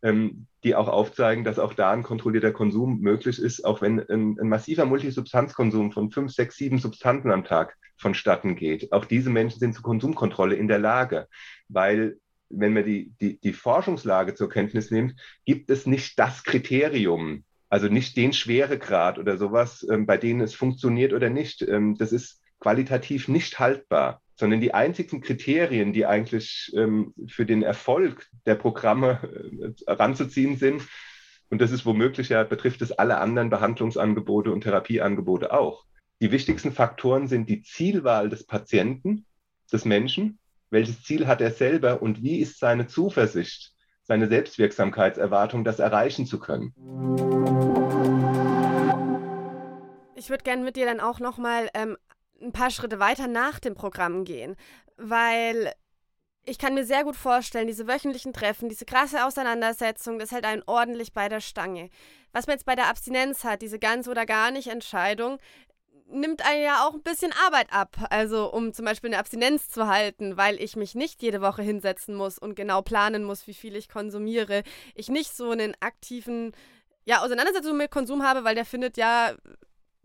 ähm, die auch aufzeigen, dass auch da ein kontrollierter Konsum möglich ist, auch wenn ein, ein massiver Multisubstanzkonsum von fünf, sechs, sieben Substanzen am Tag vonstatten geht. Auch diese Menschen sind zur Konsumkontrolle in der Lage, weil wenn man die, die, die Forschungslage zur Kenntnis nimmt, gibt es nicht das Kriterium, also nicht den Schweregrad oder sowas, ähm, bei denen es funktioniert oder nicht. Ähm, das ist qualitativ nicht haltbar, sondern die einzigen Kriterien, die eigentlich ähm, für den Erfolg der Programme äh, ranzuziehen sind, und das ist womöglich ja, betrifft es alle anderen Behandlungsangebote und Therapieangebote auch. Die wichtigsten Faktoren sind die Zielwahl des Patienten, des Menschen. Welches Ziel hat er selber und wie ist seine Zuversicht, seine Selbstwirksamkeitserwartung, das erreichen zu können? Ich würde gerne mit dir dann auch nochmal ähm, ein paar Schritte weiter nach dem Programm gehen, weil ich kann mir sehr gut vorstellen, diese wöchentlichen Treffen, diese krasse Auseinandersetzung, das hält einen ordentlich bei der Stange. Was man jetzt bei der Abstinenz hat, diese ganz oder gar nicht Entscheidung, nimmt einen ja auch ein bisschen Arbeit ab. Also um zum Beispiel eine Abstinenz zu halten, weil ich mich nicht jede Woche hinsetzen muss und genau planen muss, wie viel ich konsumiere. Ich nicht so einen aktiven, ja, Auseinandersetzung mit Konsum habe, weil der findet ja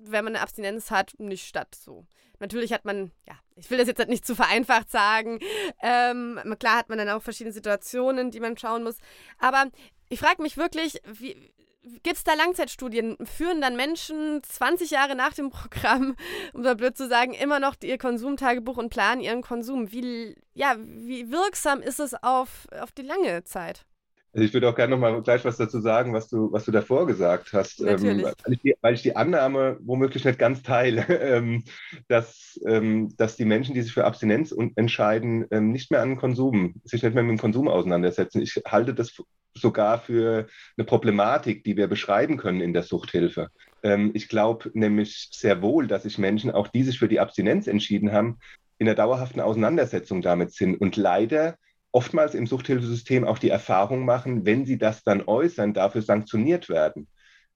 wenn man eine Abstinenz hat, nicht statt. So. Natürlich hat man, ja, ich will das jetzt nicht zu vereinfacht sagen. Ähm, klar hat man dann auch verschiedene Situationen, die man schauen muss. Aber ich frage mich wirklich, gibt es da Langzeitstudien? Führen dann Menschen 20 Jahre nach dem Programm, (laughs) um so blöd zu sagen, immer noch ihr Konsumtagebuch und planen ihren Konsum? Wie, ja, wie wirksam ist es auf, auf die lange Zeit? Also ich würde auch gerne noch mal gleich was dazu sagen, was du, was du davor gesagt hast, ähm, weil, ich die, weil, ich die, Annahme womöglich nicht ganz teile, (laughs) ähm, dass, ähm, dass die Menschen, die sich für Abstinenz entscheiden, ähm, nicht mehr an Konsum, sich nicht mehr mit dem Konsum auseinandersetzen. Ich halte das sogar für eine Problematik, die wir beschreiben können in der Suchthilfe. Ähm, ich glaube nämlich sehr wohl, dass sich Menschen, auch die sich für die Abstinenz entschieden haben, in der dauerhaften Auseinandersetzung damit sind. Und leider oftmals im Suchthilfesystem auch die Erfahrung machen, wenn sie das dann äußern, dafür sanktioniert werden.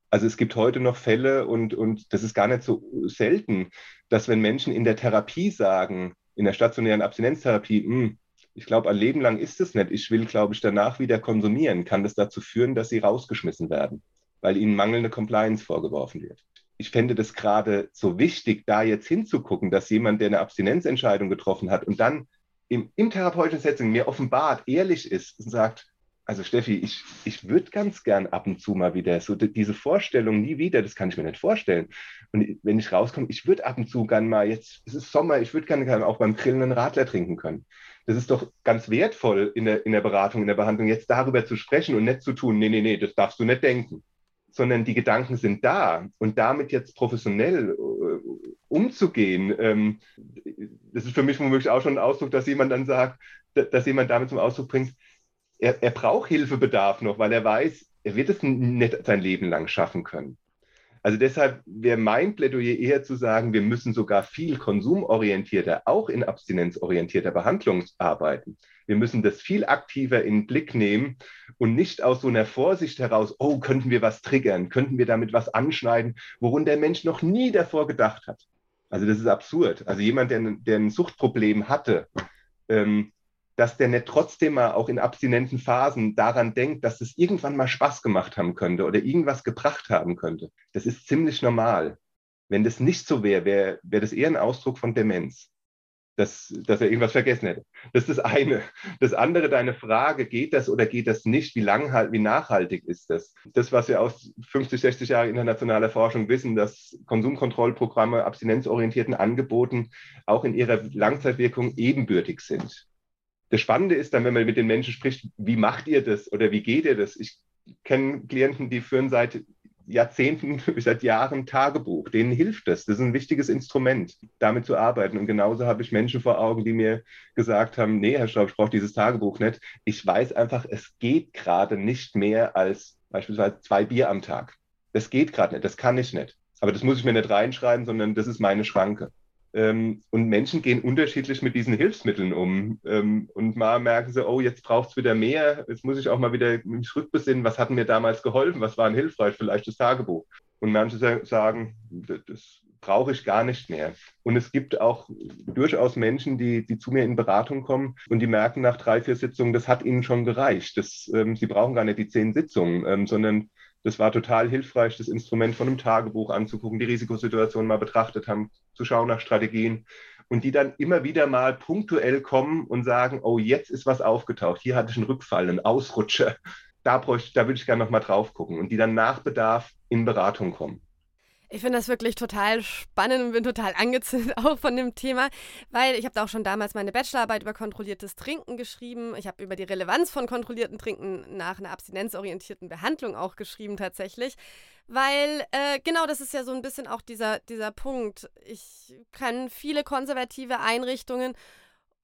Also es gibt heute noch Fälle und, und das ist gar nicht so selten, dass wenn Menschen in der Therapie sagen, in der stationären Abstinenztherapie, hm, ich glaube, ein Leben lang ist es nicht, ich will, glaube ich, danach wieder konsumieren, kann das dazu führen, dass sie rausgeschmissen werden, weil ihnen mangelnde Compliance vorgeworfen wird. Ich fände das gerade so wichtig, da jetzt hinzugucken, dass jemand, der eine Abstinenzentscheidung getroffen hat und dann im, im therapeutischen Setting mir offenbart, ehrlich ist und sagt, also Steffi, ich, ich würde ganz gern ab und zu mal wieder so diese Vorstellung nie wieder, das kann ich mir nicht vorstellen. Und wenn ich rauskomme, ich würde ab und zu gern mal, jetzt es ist Sommer, ich würde gerne auch beim Grillen einen Radler trinken können. Das ist doch ganz wertvoll in der, in der Beratung, in der Behandlung, jetzt darüber zu sprechen und nicht zu tun, nee, nee, nee, das darfst du nicht denken sondern die Gedanken sind da und damit jetzt professionell umzugehen, ähm, das ist für mich womöglich auch schon ein Ausdruck, dass jemand dann sagt, dass jemand damit zum Ausdruck bringt, er, er braucht Hilfebedarf noch, weil er weiß, er wird es nicht sein Leben lang schaffen können. Also deshalb wäre mein Plädoyer eher zu sagen, wir müssen sogar viel konsumorientierter, auch in abstinenzorientierter Behandlung arbeiten. Wir müssen das viel aktiver in den Blick nehmen und nicht aus so einer Vorsicht heraus, oh, könnten wir was triggern, könnten wir damit was anschneiden, worum der Mensch noch nie davor gedacht hat. Also das ist absurd. Also jemand, der, der ein Suchtproblem hatte, ähm, dass der nicht trotzdem mal auch in abstinenten Phasen daran denkt, dass es irgendwann mal Spaß gemacht haben könnte oder irgendwas gebracht haben könnte. Das ist ziemlich normal. Wenn das nicht so wäre, wäre wär das eher ein Ausdruck von Demenz, dass, dass er irgendwas vergessen hätte. Das ist das eine. Das andere, deine Frage, geht das oder geht das nicht? Wie, lang, wie nachhaltig ist das? Das, was wir aus 50, 60 Jahren internationaler Forschung wissen, dass Konsumkontrollprogramme abstinenzorientierten Angeboten auch in ihrer Langzeitwirkung ebenbürtig sind das Spannende ist dann, wenn man mit den Menschen spricht, wie macht ihr das oder wie geht ihr das? Ich kenne Klienten, die führen seit Jahrzehnten, (laughs) seit Jahren Tagebuch. Denen hilft das. Das ist ein wichtiges Instrument, damit zu arbeiten. Und genauso habe ich Menschen vor Augen, die mir gesagt haben, nee, Herr Straub, ich brauche dieses Tagebuch nicht. Ich weiß einfach, es geht gerade nicht mehr als beispielsweise zwei Bier am Tag. das geht gerade nicht, das kann ich nicht. Aber das muss ich mir nicht reinschreiben, sondern das ist meine Schranke. Ähm, und Menschen gehen unterschiedlich mit diesen Hilfsmitteln um. Ähm, und mal merken sie, oh, jetzt braucht es wieder mehr. Jetzt muss ich auch mal wieder mich rückbesinnen, was hat mir damals geholfen, was war hilfreich, vielleicht das Tagebuch. Und manche sagen, das brauche ich gar nicht mehr. Und es gibt auch durchaus Menschen, die, die zu mir in Beratung kommen und die merken nach drei, vier Sitzungen, das hat ihnen schon gereicht. Das, ähm, sie brauchen gar nicht die zehn Sitzungen, ähm, sondern das war total hilfreich, das Instrument von einem Tagebuch anzugucken, die Risikosituation mal betrachtet haben, zu schauen nach Strategien und die dann immer wieder mal punktuell kommen und sagen, oh, jetzt ist was aufgetaucht, hier hatte ich einen Rückfall, einen Ausrutscher, da, bräuchte, da würde ich gerne nochmal drauf gucken und die dann nach Bedarf in Beratung kommen. Ich finde das wirklich total spannend und bin total angezündet (laughs) auch von dem Thema, weil ich habe da auch schon damals meine Bachelorarbeit über kontrolliertes Trinken geschrieben. Ich habe über die Relevanz von kontrollierten Trinken nach einer abstinenzorientierten Behandlung auch geschrieben tatsächlich, weil äh, genau das ist ja so ein bisschen auch dieser, dieser Punkt. Ich kann viele konservative Einrichtungen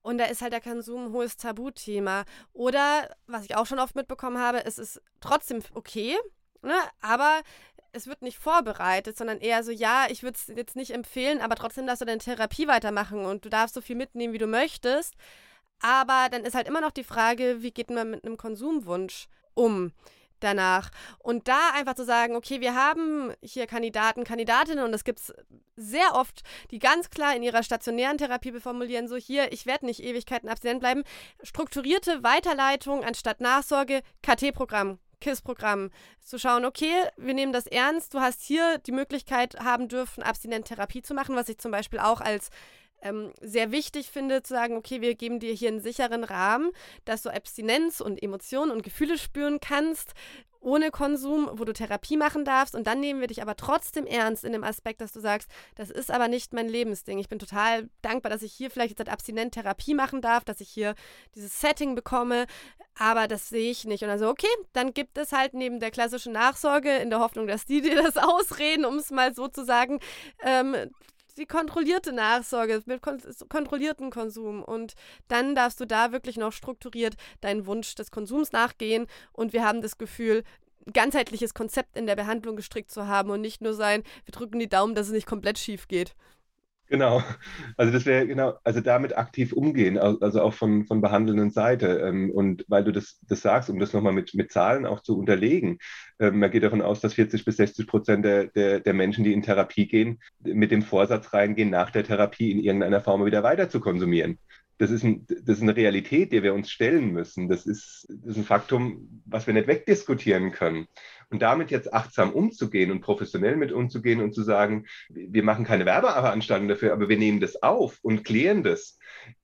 und da ist halt der Konsum ein hohes Tabuthema. Oder, was ich auch schon oft mitbekommen habe, es ist trotzdem okay, ne? aber es wird nicht vorbereitet, sondern eher so, ja, ich würde es jetzt nicht empfehlen, aber trotzdem darfst du deine Therapie weitermachen und du darfst so viel mitnehmen, wie du möchtest. Aber dann ist halt immer noch die Frage, wie geht man mit einem Konsumwunsch um danach? Und da einfach zu sagen, okay, wir haben hier Kandidaten, Kandidatinnen und es gibt es sehr oft, die ganz klar in ihrer stationären Therapie beformulieren, so hier, ich werde nicht Ewigkeiten abstinent bleiben. Strukturierte Weiterleitung anstatt Nachsorge, KT-Programm, KISS-Programm zu schauen, okay, wir nehmen das ernst, du hast hier die Möglichkeit haben dürfen, abstinent Therapie zu machen, was ich zum Beispiel auch als ähm, sehr wichtig finde, zu sagen, okay, wir geben dir hier einen sicheren Rahmen, dass du Abstinenz und Emotionen und Gefühle spüren kannst, ohne Konsum, wo du Therapie machen darfst. Und dann nehmen wir dich aber trotzdem ernst in dem Aspekt, dass du sagst, das ist aber nicht mein Lebensding. Ich bin total dankbar, dass ich hier vielleicht jetzt abstinent Therapie machen darf, dass ich hier dieses Setting bekomme. Aber das sehe ich nicht. Und also, okay, dann gibt es halt neben der klassischen Nachsorge, in der Hoffnung, dass die (laughs) dir das ausreden, um es mal so zu sagen, ähm, die kontrollierte Nachsorge mit kon kontrollierten Konsum. Und dann darfst du da wirklich noch strukturiert deinen Wunsch des Konsums nachgehen. Und wir haben das Gefühl, ganzheitliches Konzept in der Behandlung gestrickt zu haben und nicht nur sein, wir drücken die Daumen, dass es nicht komplett schief geht. Genau, also das wäre genau, also damit aktiv umgehen, also auch von, von behandelnden Seite. Ähm, und weil du das, das sagst, um das nochmal mit, mit Zahlen auch zu unterlegen, ähm, man geht davon aus, dass 40 bis 60 Prozent der, der, der Menschen, die in Therapie gehen, mit dem Vorsatz reingehen, nach der Therapie in irgendeiner Form wieder weiter zu konsumieren das ist, ein, das ist eine Realität, der wir uns stellen müssen. Das ist, das ist ein Faktum, was wir nicht wegdiskutieren können. Und damit jetzt achtsam umzugehen und professionell mit umzugehen und zu sagen, wir machen keine Werbeveranstaltung dafür, aber wir nehmen das auf und klären das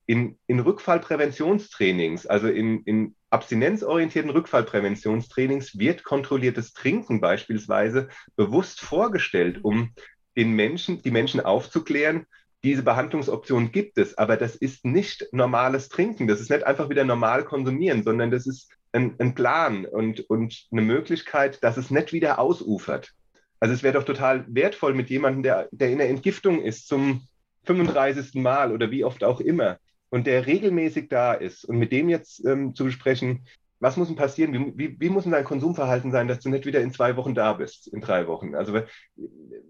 in, in Rückfallpräventionstrainings, also in, in abstinenzorientierten Rückfallpräventionstrainings wird kontrolliertes Trinken beispielsweise bewusst vorgestellt, um den Menschen, die Menschen aufzuklären, diese Behandlungsoption gibt es, aber das ist nicht normales Trinken. Das ist nicht einfach wieder normal konsumieren, sondern das ist ein, ein Plan und, und eine Möglichkeit, dass es nicht wieder ausufert. Also es wäre doch total wertvoll mit jemandem, der, der in der Entgiftung ist zum 35. Mal oder wie oft auch immer und der regelmäßig da ist und mit dem jetzt ähm, zu besprechen, was muss denn passieren? Wie, wie, wie, muss denn dein Konsumverhalten sein, dass du nicht wieder in zwei Wochen da bist, in drei Wochen? Also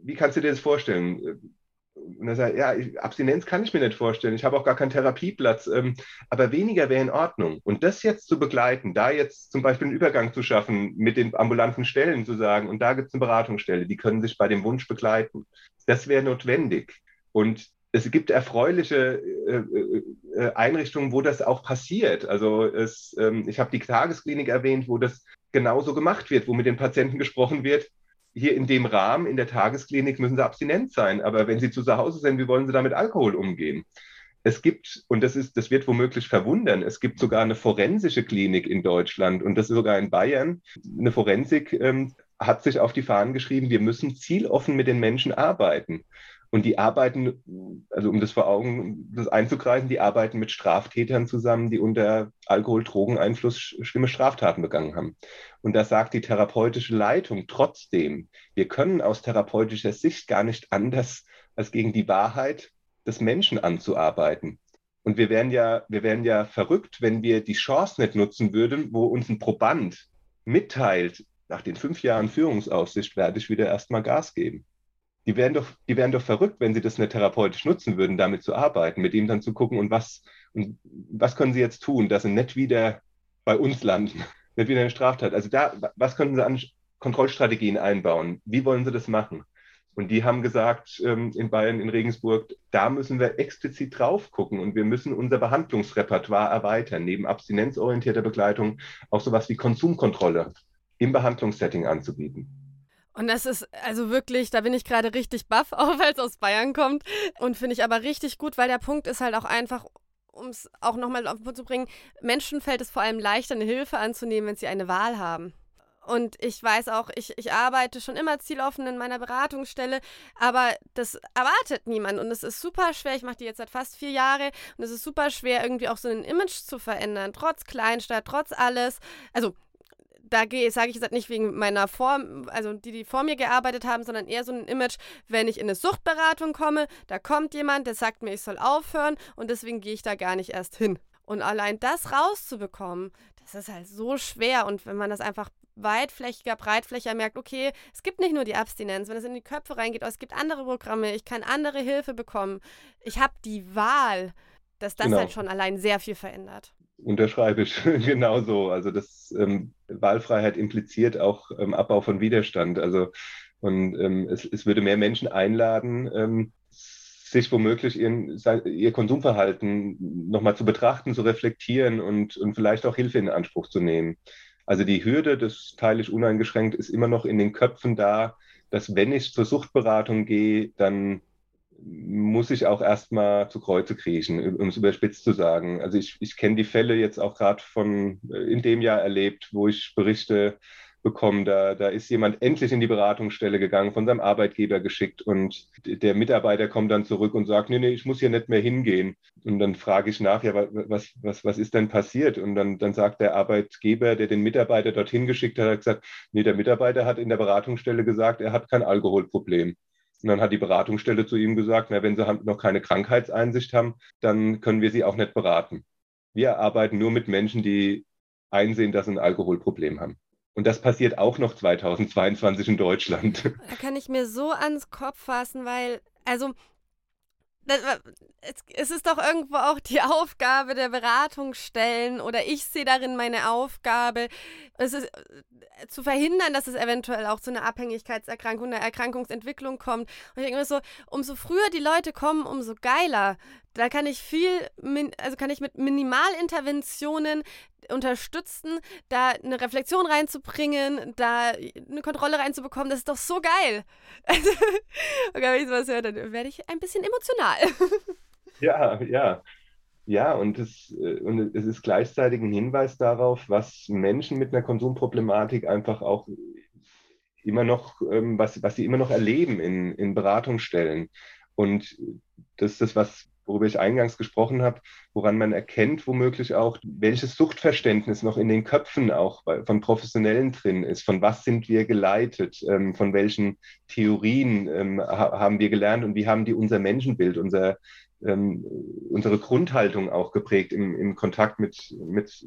wie kannst du dir das vorstellen? Und er sagt, ja, Abstinenz kann ich mir nicht vorstellen. Ich habe auch gar keinen Therapieplatz. Ähm, aber weniger wäre in Ordnung. Und das jetzt zu begleiten, da jetzt zum Beispiel einen Übergang zu schaffen, mit den ambulanten Stellen zu sagen, und da gibt es eine Beratungsstelle, die können sich bei dem Wunsch begleiten. Das wäre notwendig. Und es gibt erfreuliche äh, äh, äh, Einrichtungen, wo das auch passiert. Also es, ähm, ich habe die Tagesklinik erwähnt, wo das genauso gemacht wird, wo mit den Patienten gesprochen wird, hier in dem Rahmen in der Tagesklinik müssen sie abstinent sein. Aber wenn sie zu Hause sind, wie wollen sie da mit Alkohol umgehen? Es gibt, und das ist, das wird womöglich verwundern, es gibt sogar eine forensische Klinik in Deutschland und das sogar in Bayern. Eine Forensik ähm, hat sich auf die Fahnen geschrieben, wir müssen zieloffen mit den Menschen arbeiten. Und die arbeiten, also um das vor Augen das einzugreifen, die arbeiten mit Straftätern zusammen, die unter Alkohol-Drogeneinfluss schlimme Straftaten begangen haben. Und da sagt die therapeutische Leitung trotzdem, wir können aus therapeutischer Sicht gar nicht anders, als gegen die Wahrheit des Menschen anzuarbeiten. Und wir wären ja, wir wären ja verrückt, wenn wir die Chance nicht nutzen würden, wo uns ein Proband mitteilt, nach den fünf Jahren Führungsaussicht werde ich wieder erstmal Gas geben. Die wären, doch, die wären doch verrückt, wenn sie das nicht therapeutisch nutzen würden, damit zu arbeiten, mit ihm dann zu gucken und was, und was können sie jetzt tun, dass sie nicht wieder bei uns landen, (laughs) nicht wieder eine Straftat. Also da, was könnten sie an Kontrollstrategien einbauen? Wie wollen sie das machen? Und die haben gesagt, ähm, in Bayern, in Regensburg, da müssen wir explizit drauf gucken und wir müssen unser Behandlungsrepertoire erweitern, neben abstinenzorientierter Begleitung auch sowas wie Konsumkontrolle im Behandlungssetting anzubieten. Und das ist also wirklich, da bin ich gerade richtig baff, auch weil es aus Bayern kommt. Und finde ich aber richtig gut, weil der Punkt ist halt auch einfach, um es auch nochmal auf den Punkt zu bringen, Menschen fällt es vor allem leichter, eine Hilfe anzunehmen, wenn sie eine Wahl haben. Und ich weiß auch, ich, ich arbeite schon immer zieloffen in meiner Beratungsstelle, aber das erwartet niemand. Und es ist super schwer. Ich mache die jetzt seit fast vier Jahren und es ist super schwer, irgendwie auch so ein Image zu verändern, trotz Kleinstadt, trotz alles. Also da sage ich jetzt nicht wegen meiner Form, also die, die vor mir gearbeitet haben, sondern eher so ein Image, wenn ich in eine Suchtberatung komme, da kommt jemand, der sagt mir, ich soll aufhören und deswegen gehe ich da gar nicht erst hin. Und allein das rauszubekommen, das ist halt so schwer. Und wenn man das einfach weitflächiger, breitflächiger merkt, okay, es gibt nicht nur die Abstinenz, wenn es in die Köpfe reingeht, es gibt andere Programme, ich kann andere Hilfe bekommen. Ich habe die Wahl, dass das genau. halt schon allein sehr viel verändert. Unterschreibe ich (laughs) genauso. Also das ähm, Wahlfreiheit impliziert auch ähm, Abbau von Widerstand. Also und ähm, es, es, würde mehr Menschen einladen, ähm, sich womöglich ihren, ihr Konsumverhalten nochmal zu betrachten, zu reflektieren und, und vielleicht auch Hilfe in Anspruch zu nehmen. Also die Hürde, das teile ich uneingeschränkt, ist immer noch in den Köpfen da, dass wenn ich zur Suchtberatung gehe, dann muss ich auch erstmal zu Kreuze kriechen, um es überspitzt zu sagen. Also ich, ich kenne die Fälle jetzt auch gerade von äh, in dem Jahr erlebt, wo ich Berichte bekommen. Da, da ist jemand endlich in die Beratungsstelle gegangen, von seinem Arbeitgeber geschickt und der Mitarbeiter kommt dann zurück und sagt, nee, nee, ich muss hier nicht mehr hingehen. Und dann frage ich nach, ja, was, was, was ist denn passiert? Und dann, dann sagt der Arbeitgeber, der den Mitarbeiter dorthin geschickt hat, hat gesagt, nee, der Mitarbeiter hat in der Beratungsstelle gesagt, er hat kein Alkoholproblem. Und dann hat die Beratungsstelle zu ihm gesagt, na, wenn Sie noch keine Krankheitseinsicht haben, dann können wir Sie auch nicht beraten. Wir arbeiten nur mit Menschen, die einsehen, dass sie ein Alkoholproblem haben. Und das passiert auch noch 2022 in Deutschland. Da kann ich mir so ans Kopf fassen, weil, also, es ist doch irgendwo auch die (laughs) Aufgabe der Beratungsstellen oder ich sehe darin meine Aufgabe, es ist, äh, zu verhindern, dass es eventuell auch zu einer Abhängigkeitserkrankung, einer Erkrankungsentwicklung kommt. Und ich denke mir so, umso früher die Leute kommen, umso geiler. Da kann ich viel, also kann ich mit Minimalinterventionen unterstützen, da eine Reflexion reinzubringen, da eine Kontrolle reinzubekommen, das ist doch so geil. (laughs) Also, wenn ich sowas höre, dann werde ich ein bisschen emotional. (laughs) Ja, ja. Ja, und es, äh, und es ist gleichzeitig ein Hinweis darauf, was Menschen mit einer Konsumproblematik einfach auch immer noch, ähm, was, was sie immer noch erleben in, in Beratungsstellen. Und das ist das, was worüber ich eingangs gesprochen habe, woran man erkennt womöglich auch, welches Suchtverständnis noch in den Köpfen auch von Professionellen drin ist. Von was sind wir geleitet? Ähm, von welchen Theorien ähm, haben wir gelernt und wie haben die unser Menschenbild, unser, ähm, unsere Grundhaltung auch geprägt, im, im Kontakt mit, mit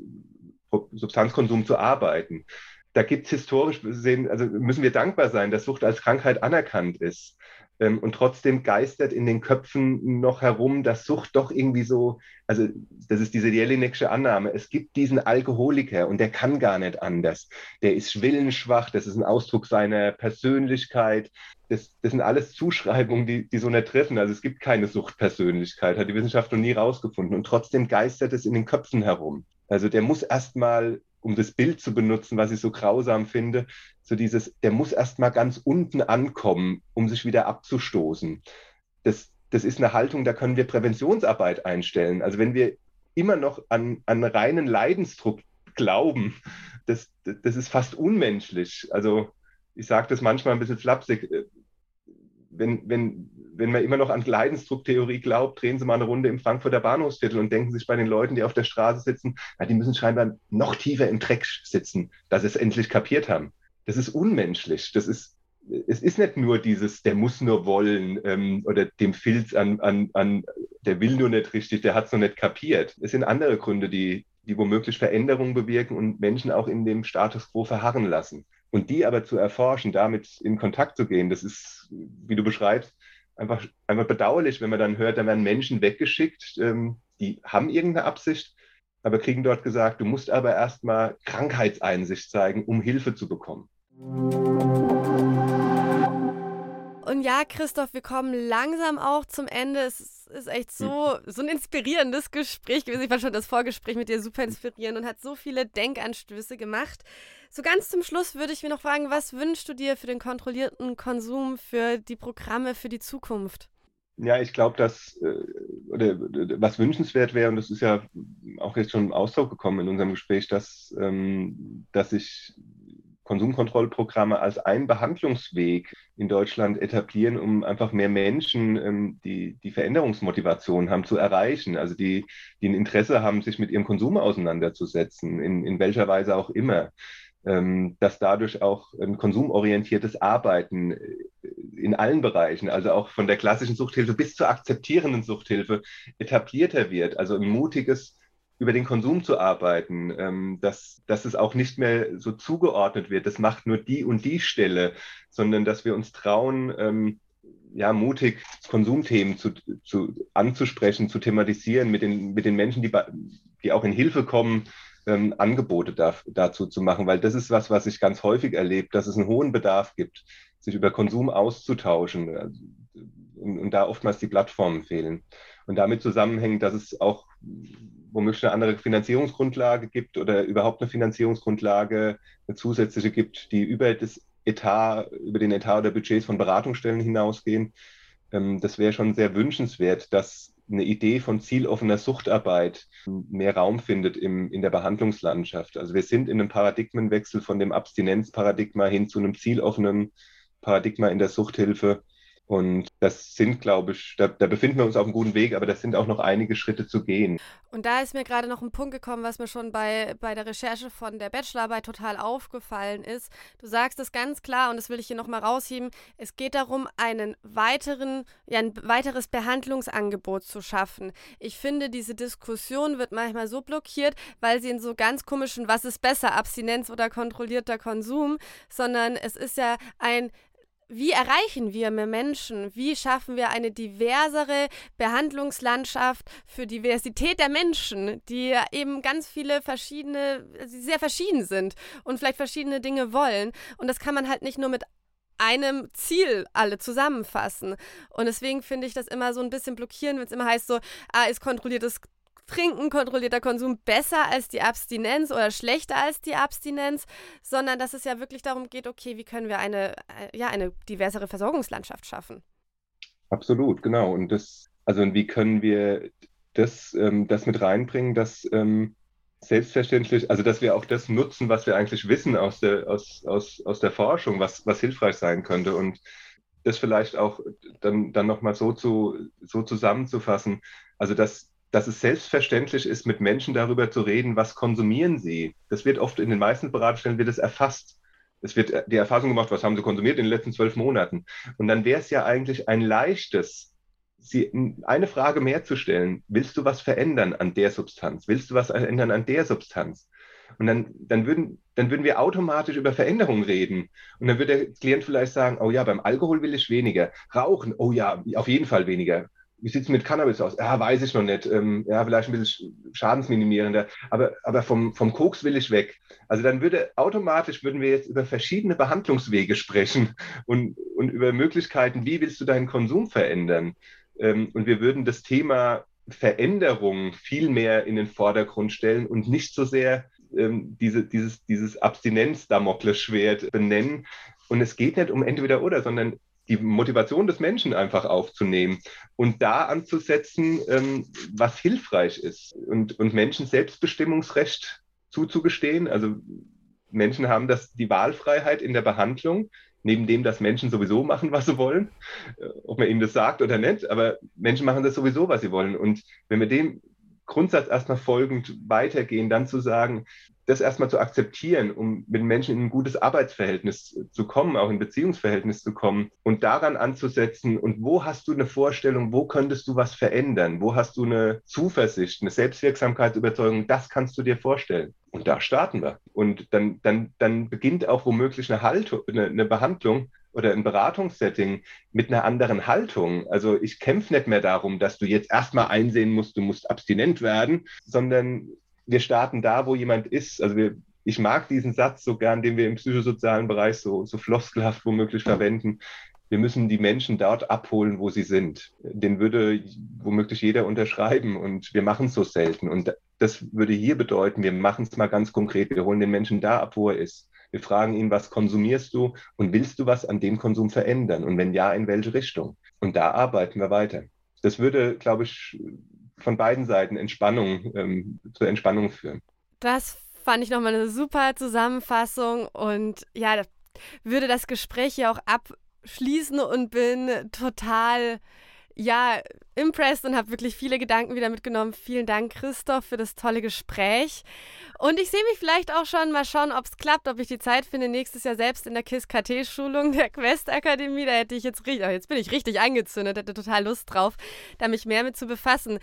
Substanzkonsum zu arbeiten? Da gibt es historisch gesehen, also müssen wir dankbar sein, dass Sucht als Krankheit anerkannt ist. Ähm, und trotzdem geistert in den Köpfen noch herum, dass Sucht doch irgendwie so, also das ist diese Jelinek'sche Annahme, es gibt diesen Alkoholiker und der kann gar nicht anders. Der ist willensschwach, das ist ein Ausdruck seiner Persönlichkeit. Das, das sind alles Zuschreibungen, die, die so nicht treffen. Also es gibt keine Suchtpersönlichkeit, hat die Wissenschaft noch nie rausgefunden. Und trotzdem geistert es in den Köpfen herum. Also der muss erstmal um das Bild zu benutzen, was ich so grausam finde, so dieses, der muss erst mal ganz unten ankommen, um sich wieder abzustoßen. Das, das ist eine Haltung, da können wir Präventionsarbeit einstellen. Also wenn wir immer noch an, an reinen Leidensdruck glauben, das, das ist fast unmenschlich. Also ich sage das manchmal ein bisschen flapsig. Wenn, wenn, wenn man immer noch an Leidensdrucktheorie glaubt, drehen Sie mal eine Runde im Frankfurter Bahnhofsviertel und denken sich bei den Leuten, die auf der Straße sitzen, ja, die müssen scheinbar noch tiefer im Dreck sitzen, dass sie es endlich kapiert haben. Das ist unmenschlich. Das ist, es ist nicht nur dieses, der muss nur wollen ähm, oder dem Filz an, an, an, der will nur nicht richtig, der hat es noch nicht kapiert. Es sind andere Gründe, die, die womöglich Veränderungen bewirken und Menschen auch in dem Status quo verharren lassen. Und die aber zu erforschen, damit in Kontakt zu gehen, das ist, wie du beschreibst, einfach, einfach bedauerlich, wenn man dann hört, da werden Menschen weggeschickt, ähm, die haben irgendeine Absicht, aber kriegen dort gesagt, du musst aber erstmal Krankheitseinsicht zeigen, um Hilfe zu bekommen. Und ja, Christoph, wir kommen langsam auch zum Ende. Es ist echt so, (laughs) so ein inspirierendes Gespräch gewesen. Ich fand schon das Vorgespräch mit dir super inspirierend und hat so viele Denkanstöße gemacht. So ganz zum Schluss würde ich mir noch fragen, was wünschst du dir für den kontrollierten Konsum, für die Programme, für die Zukunft? Ja, ich glaube, dass äh, oder, was wünschenswert wäre, und das ist ja auch jetzt schon im Ausdruck gekommen in unserem Gespräch, dass, ähm, dass sich Konsumkontrollprogramme als einen Behandlungsweg in Deutschland etablieren, um einfach mehr Menschen, ähm, die die Veränderungsmotivation haben, zu erreichen. Also die, die ein Interesse haben, sich mit ihrem Konsum auseinanderzusetzen, in, in welcher Weise auch immer. Ähm, dass dadurch auch ein konsumorientiertes Arbeiten äh, in allen Bereichen, also auch von der klassischen Suchthilfe bis zur akzeptierenden Suchthilfe, etablierter wird. Also ein mutiges über den Konsum zu arbeiten, ähm, dass, dass es auch nicht mehr so zugeordnet wird, das macht nur die und die Stelle, sondern dass wir uns trauen, ähm, ja, mutig Konsumthemen zu, zu, anzusprechen, zu thematisieren, mit den, mit den Menschen, die, die auch in Hilfe kommen, ähm, Angebote da, dazu zu machen, weil das ist was, was ich ganz häufig erlebe, dass es einen hohen Bedarf gibt, sich über Konsum auszutauschen und, und da oftmals die Plattformen fehlen. Und damit zusammenhängt, dass es auch womöglich eine andere Finanzierungsgrundlage gibt oder überhaupt eine Finanzierungsgrundlage, eine zusätzliche gibt, die über das Etat, über den Etat oder Budgets von Beratungsstellen hinausgehen. Ähm, das wäre schon sehr wünschenswert, dass eine Idee von zieloffener Suchtarbeit mehr Raum findet im, in der Behandlungslandschaft. Also wir sind in einem Paradigmenwechsel von dem Abstinenzparadigma hin zu einem zieloffenen Paradigma in der Suchthilfe. Und das sind, glaube ich, da, da, befinden wir uns auf einem guten Weg, aber das sind auch noch einige Schritte zu gehen. Und da ist mir gerade noch ein Punkt gekommen, was mir schon bei, bei der Recherche von der Bachelorarbeit total aufgefallen ist. Du sagst es ganz klar und das will ich hier nochmal rausheben. Es geht darum, einen weiteren, ja, ein weiteres Behandlungsangebot zu schaffen. Ich finde, diese Diskussion wird manchmal so blockiert, weil sie in so ganz komischen, was ist besser, Abstinenz oder kontrollierter Konsum, sondern es ist ja ein wie erreichen wir mehr Menschen? Wie schaffen wir eine diversere Behandlungslandschaft für Diversität der Menschen, die eben ganz viele verschiedene, sehr verschieden sind und vielleicht verschiedene Dinge wollen? Und das kann man halt nicht nur mit einem Ziel alle zusammenfassen. Und deswegen finde ich das immer so ein bisschen blockierend, wenn es immer heißt so, ah, ist kontrolliertes Trinken, kontrollierter Konsum besser als die Abstinenz oder schlechter als die Abstinenz, sondern dass es ja wirklich darum geht, okay, wie können wir eine, äh, ja, eine diversere Versorgungslandschaft schaffen? Absolut, genau. Und das, also wie können wir das, ähm, das mit reinbringen, dass ähm, selbstverständlich, also dass wir auch das nutzen, was wir eigentlich wissen aus der, aus, aus, aus der Forschung, was, was hilfreich sein könnte. Und das vielleicht auch dann, dann nochmal so, zu, so zusammenzufassen. Also dass dass es selbstverständlich ist, mit Menschen darüber zu reden, was konsumieren sie. Das wird oft in den meisten Beratungsstellen wird es erfasst. Es wird die Erfassung gemacht, was haben sie konsumiert in den letzten zwölf Monaten. Und dann wäre es ja eigentlich ein leichtes, sie eine Frage mehr zu stellen. Willst du was verändern an der Substanz? Willst du was verändern an der Substanz? Und dann, dann, würden, dann würden wir automatisch über Veränderungen reden. Und dann würde der Klient vielleicht sagen, oh ja, beim Alkohol will ich weniger. Rauchen, oh ja, auf jeden Fall weniger wie sieht es mit Cannabis aus? Ja, weiß ich noch nicht. Ähm, ja, vielleicht ein bisschen schadensminimierender. Aber, aber vom, vom Koks will ich weg. Also dann würde automatisch würden wir jetzt über verschiedene Behandlungswege sprechen und, und über Möglichkeiten, wie willst du deinen Konsum verändern? Ähm, und wir würden das Thema Veränderung viel mehr in den Vordergrund stellen und nicht so sehr ähm, diese, dieses, dieses Abstinenz-Damoklesschwert benennen. Und es geht nicht um entweder oder, sondern die Motivation des Menschen einfach aufzunehmen und da anzusetzen, ähm, was hilfreich ist und, und Menschen Selbstbestimmungsrecht zuzugestehen. Also Menschen haben das, die Wahlfreiheit in der Behandlung, neben dem, dass Menschen sowieso machen, was sie wollen, äh, ob man ihnen das sagt oder nicht, aber Menschen machen das sowieso, was sie wollen. Und wenn wir dem Grundsatz erstmal folgend weitergehen, dann zu sagen, das erstmal zu akzeptieren, um mit Menschen in ein gutes Arbeitsverhältnis zu kommen, auch in Beziehungsverhältnis zu kommen und daran anzusetzen. Und wo hast du eine Vorstellung, wo könntest du was verändern? Wo hast du eine Zuversicht, eine Selbstwirksamkeitsüberzeugung? Das kannst du dir vorstellen. Und da starten wir. Und dann, dann, dann beginnt auch womöglich eine, Haltung, eine, eine Behandlung oder ein Beratungssetting mit einer anderen Haltung. Also ich kämpfe nicht mehr darum, dass du jetzt erstmal einsehen musst, du musst abstinent werden, sondern wir starten da, wo jemand ist. Also wir, ich mag diesen Satz so gern, den wir im psychosozialen Bereich so, so floskelhaft womöglich verwenden. Wir müssen die Menschen dort abholen, wo sie sind. Den würde womöglich jeder unterschreiben und wir machen es so selten. Und das würde hier bedeuten, wir machen es mal ganz konkret. Wir holen den Menschen da ab, wo er ist. Wir fragen ihn, was konsumierst du und willst du was an dem Konsum verändern? Und wenn ja, in welche Richtung? Und da arbeiten wir weiter. Das würde, glaube ich, von beiden Seiten Entspannung ähm, zur Entspannung führen. Das fand ich nochmal eine super Zusammenfassung und ja, würde das Gespräch ja auch abschließen und bin total ja, impressed und habe wirklich viele Gedanken wieder mitgenommen. Vielen Dank, Christoph, für das tolle Gespräch. Und ich sehe mich vielleicht auch schon mal schauen, ob es klappt, ob ich die Zeit finde, nächstes Jahr selbst in der KISS-KT-Schulung der (laughs) Quest-Akademie. Da hätte ich jetzt richtig, oh, jetzt bin ich richtig angezündet, hätte total Lust drauf, da mich mehr mit zu befassen.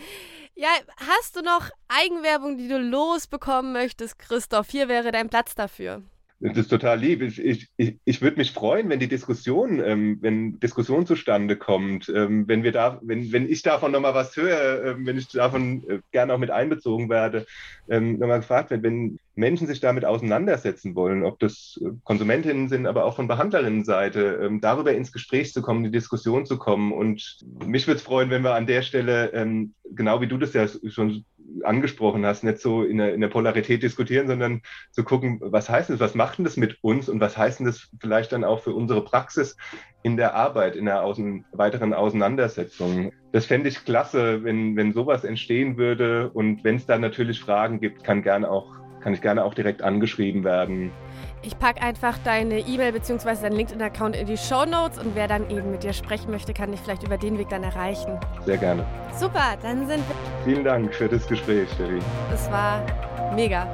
Ja, hast du noch Eigenwerbung, die du losbekommen möchtest, Christoph? Hier wäre dein Platz dafür. Das ist total lieb. Ich, ich, ich, würde mich freuen, wenn die Diskussion, ähm, wenn Diskussion zustande kommt, ähm, wenn wir da, wenn, wenn ich davon nochmal was höre, äh, wenn ich davon äh, gerne auch mit einbezogen werde, ähm, nochmal gefragt wird, wenn Menschen sich damit auseinandersetzen wollen, ob das äh, Konsumentinnen sind, aber auch von Behandlerinnenseite, ähm, darüber ins Gespräch zu kommen, die Diskussion zu kommen. Und mich würde es freuen, wenn wir an der Stelle, ähm, genau wie du das ja schon angesprochen hast, nicht so in der, in der Polarität diskutieren, sondern zu gucken, was heißt das, was macht denn das mit uns und was heißt denn das vielleicht dann auch für unsere Praxis in der Arbeit, in der außen, weiteren Auseinandersetzung. Das fände ich klasse, wenn, wenn sowas entstehen würde und wenn es da natürlich Fragen gibt, kann, gern auch, kann ich gerne auch direkt angeschrieben werden. Ich packe einfach deine E-Mail bzw. deinen LinkedIn-Account in die Show Notes und wer dann eben mit dir sprechen möchte, kann dich vielleicht über den Weg dann erreichen. Sehr gerne. Super, dann sind wir. Vielen Dank für das Gespräch, Steffi. Es war mega.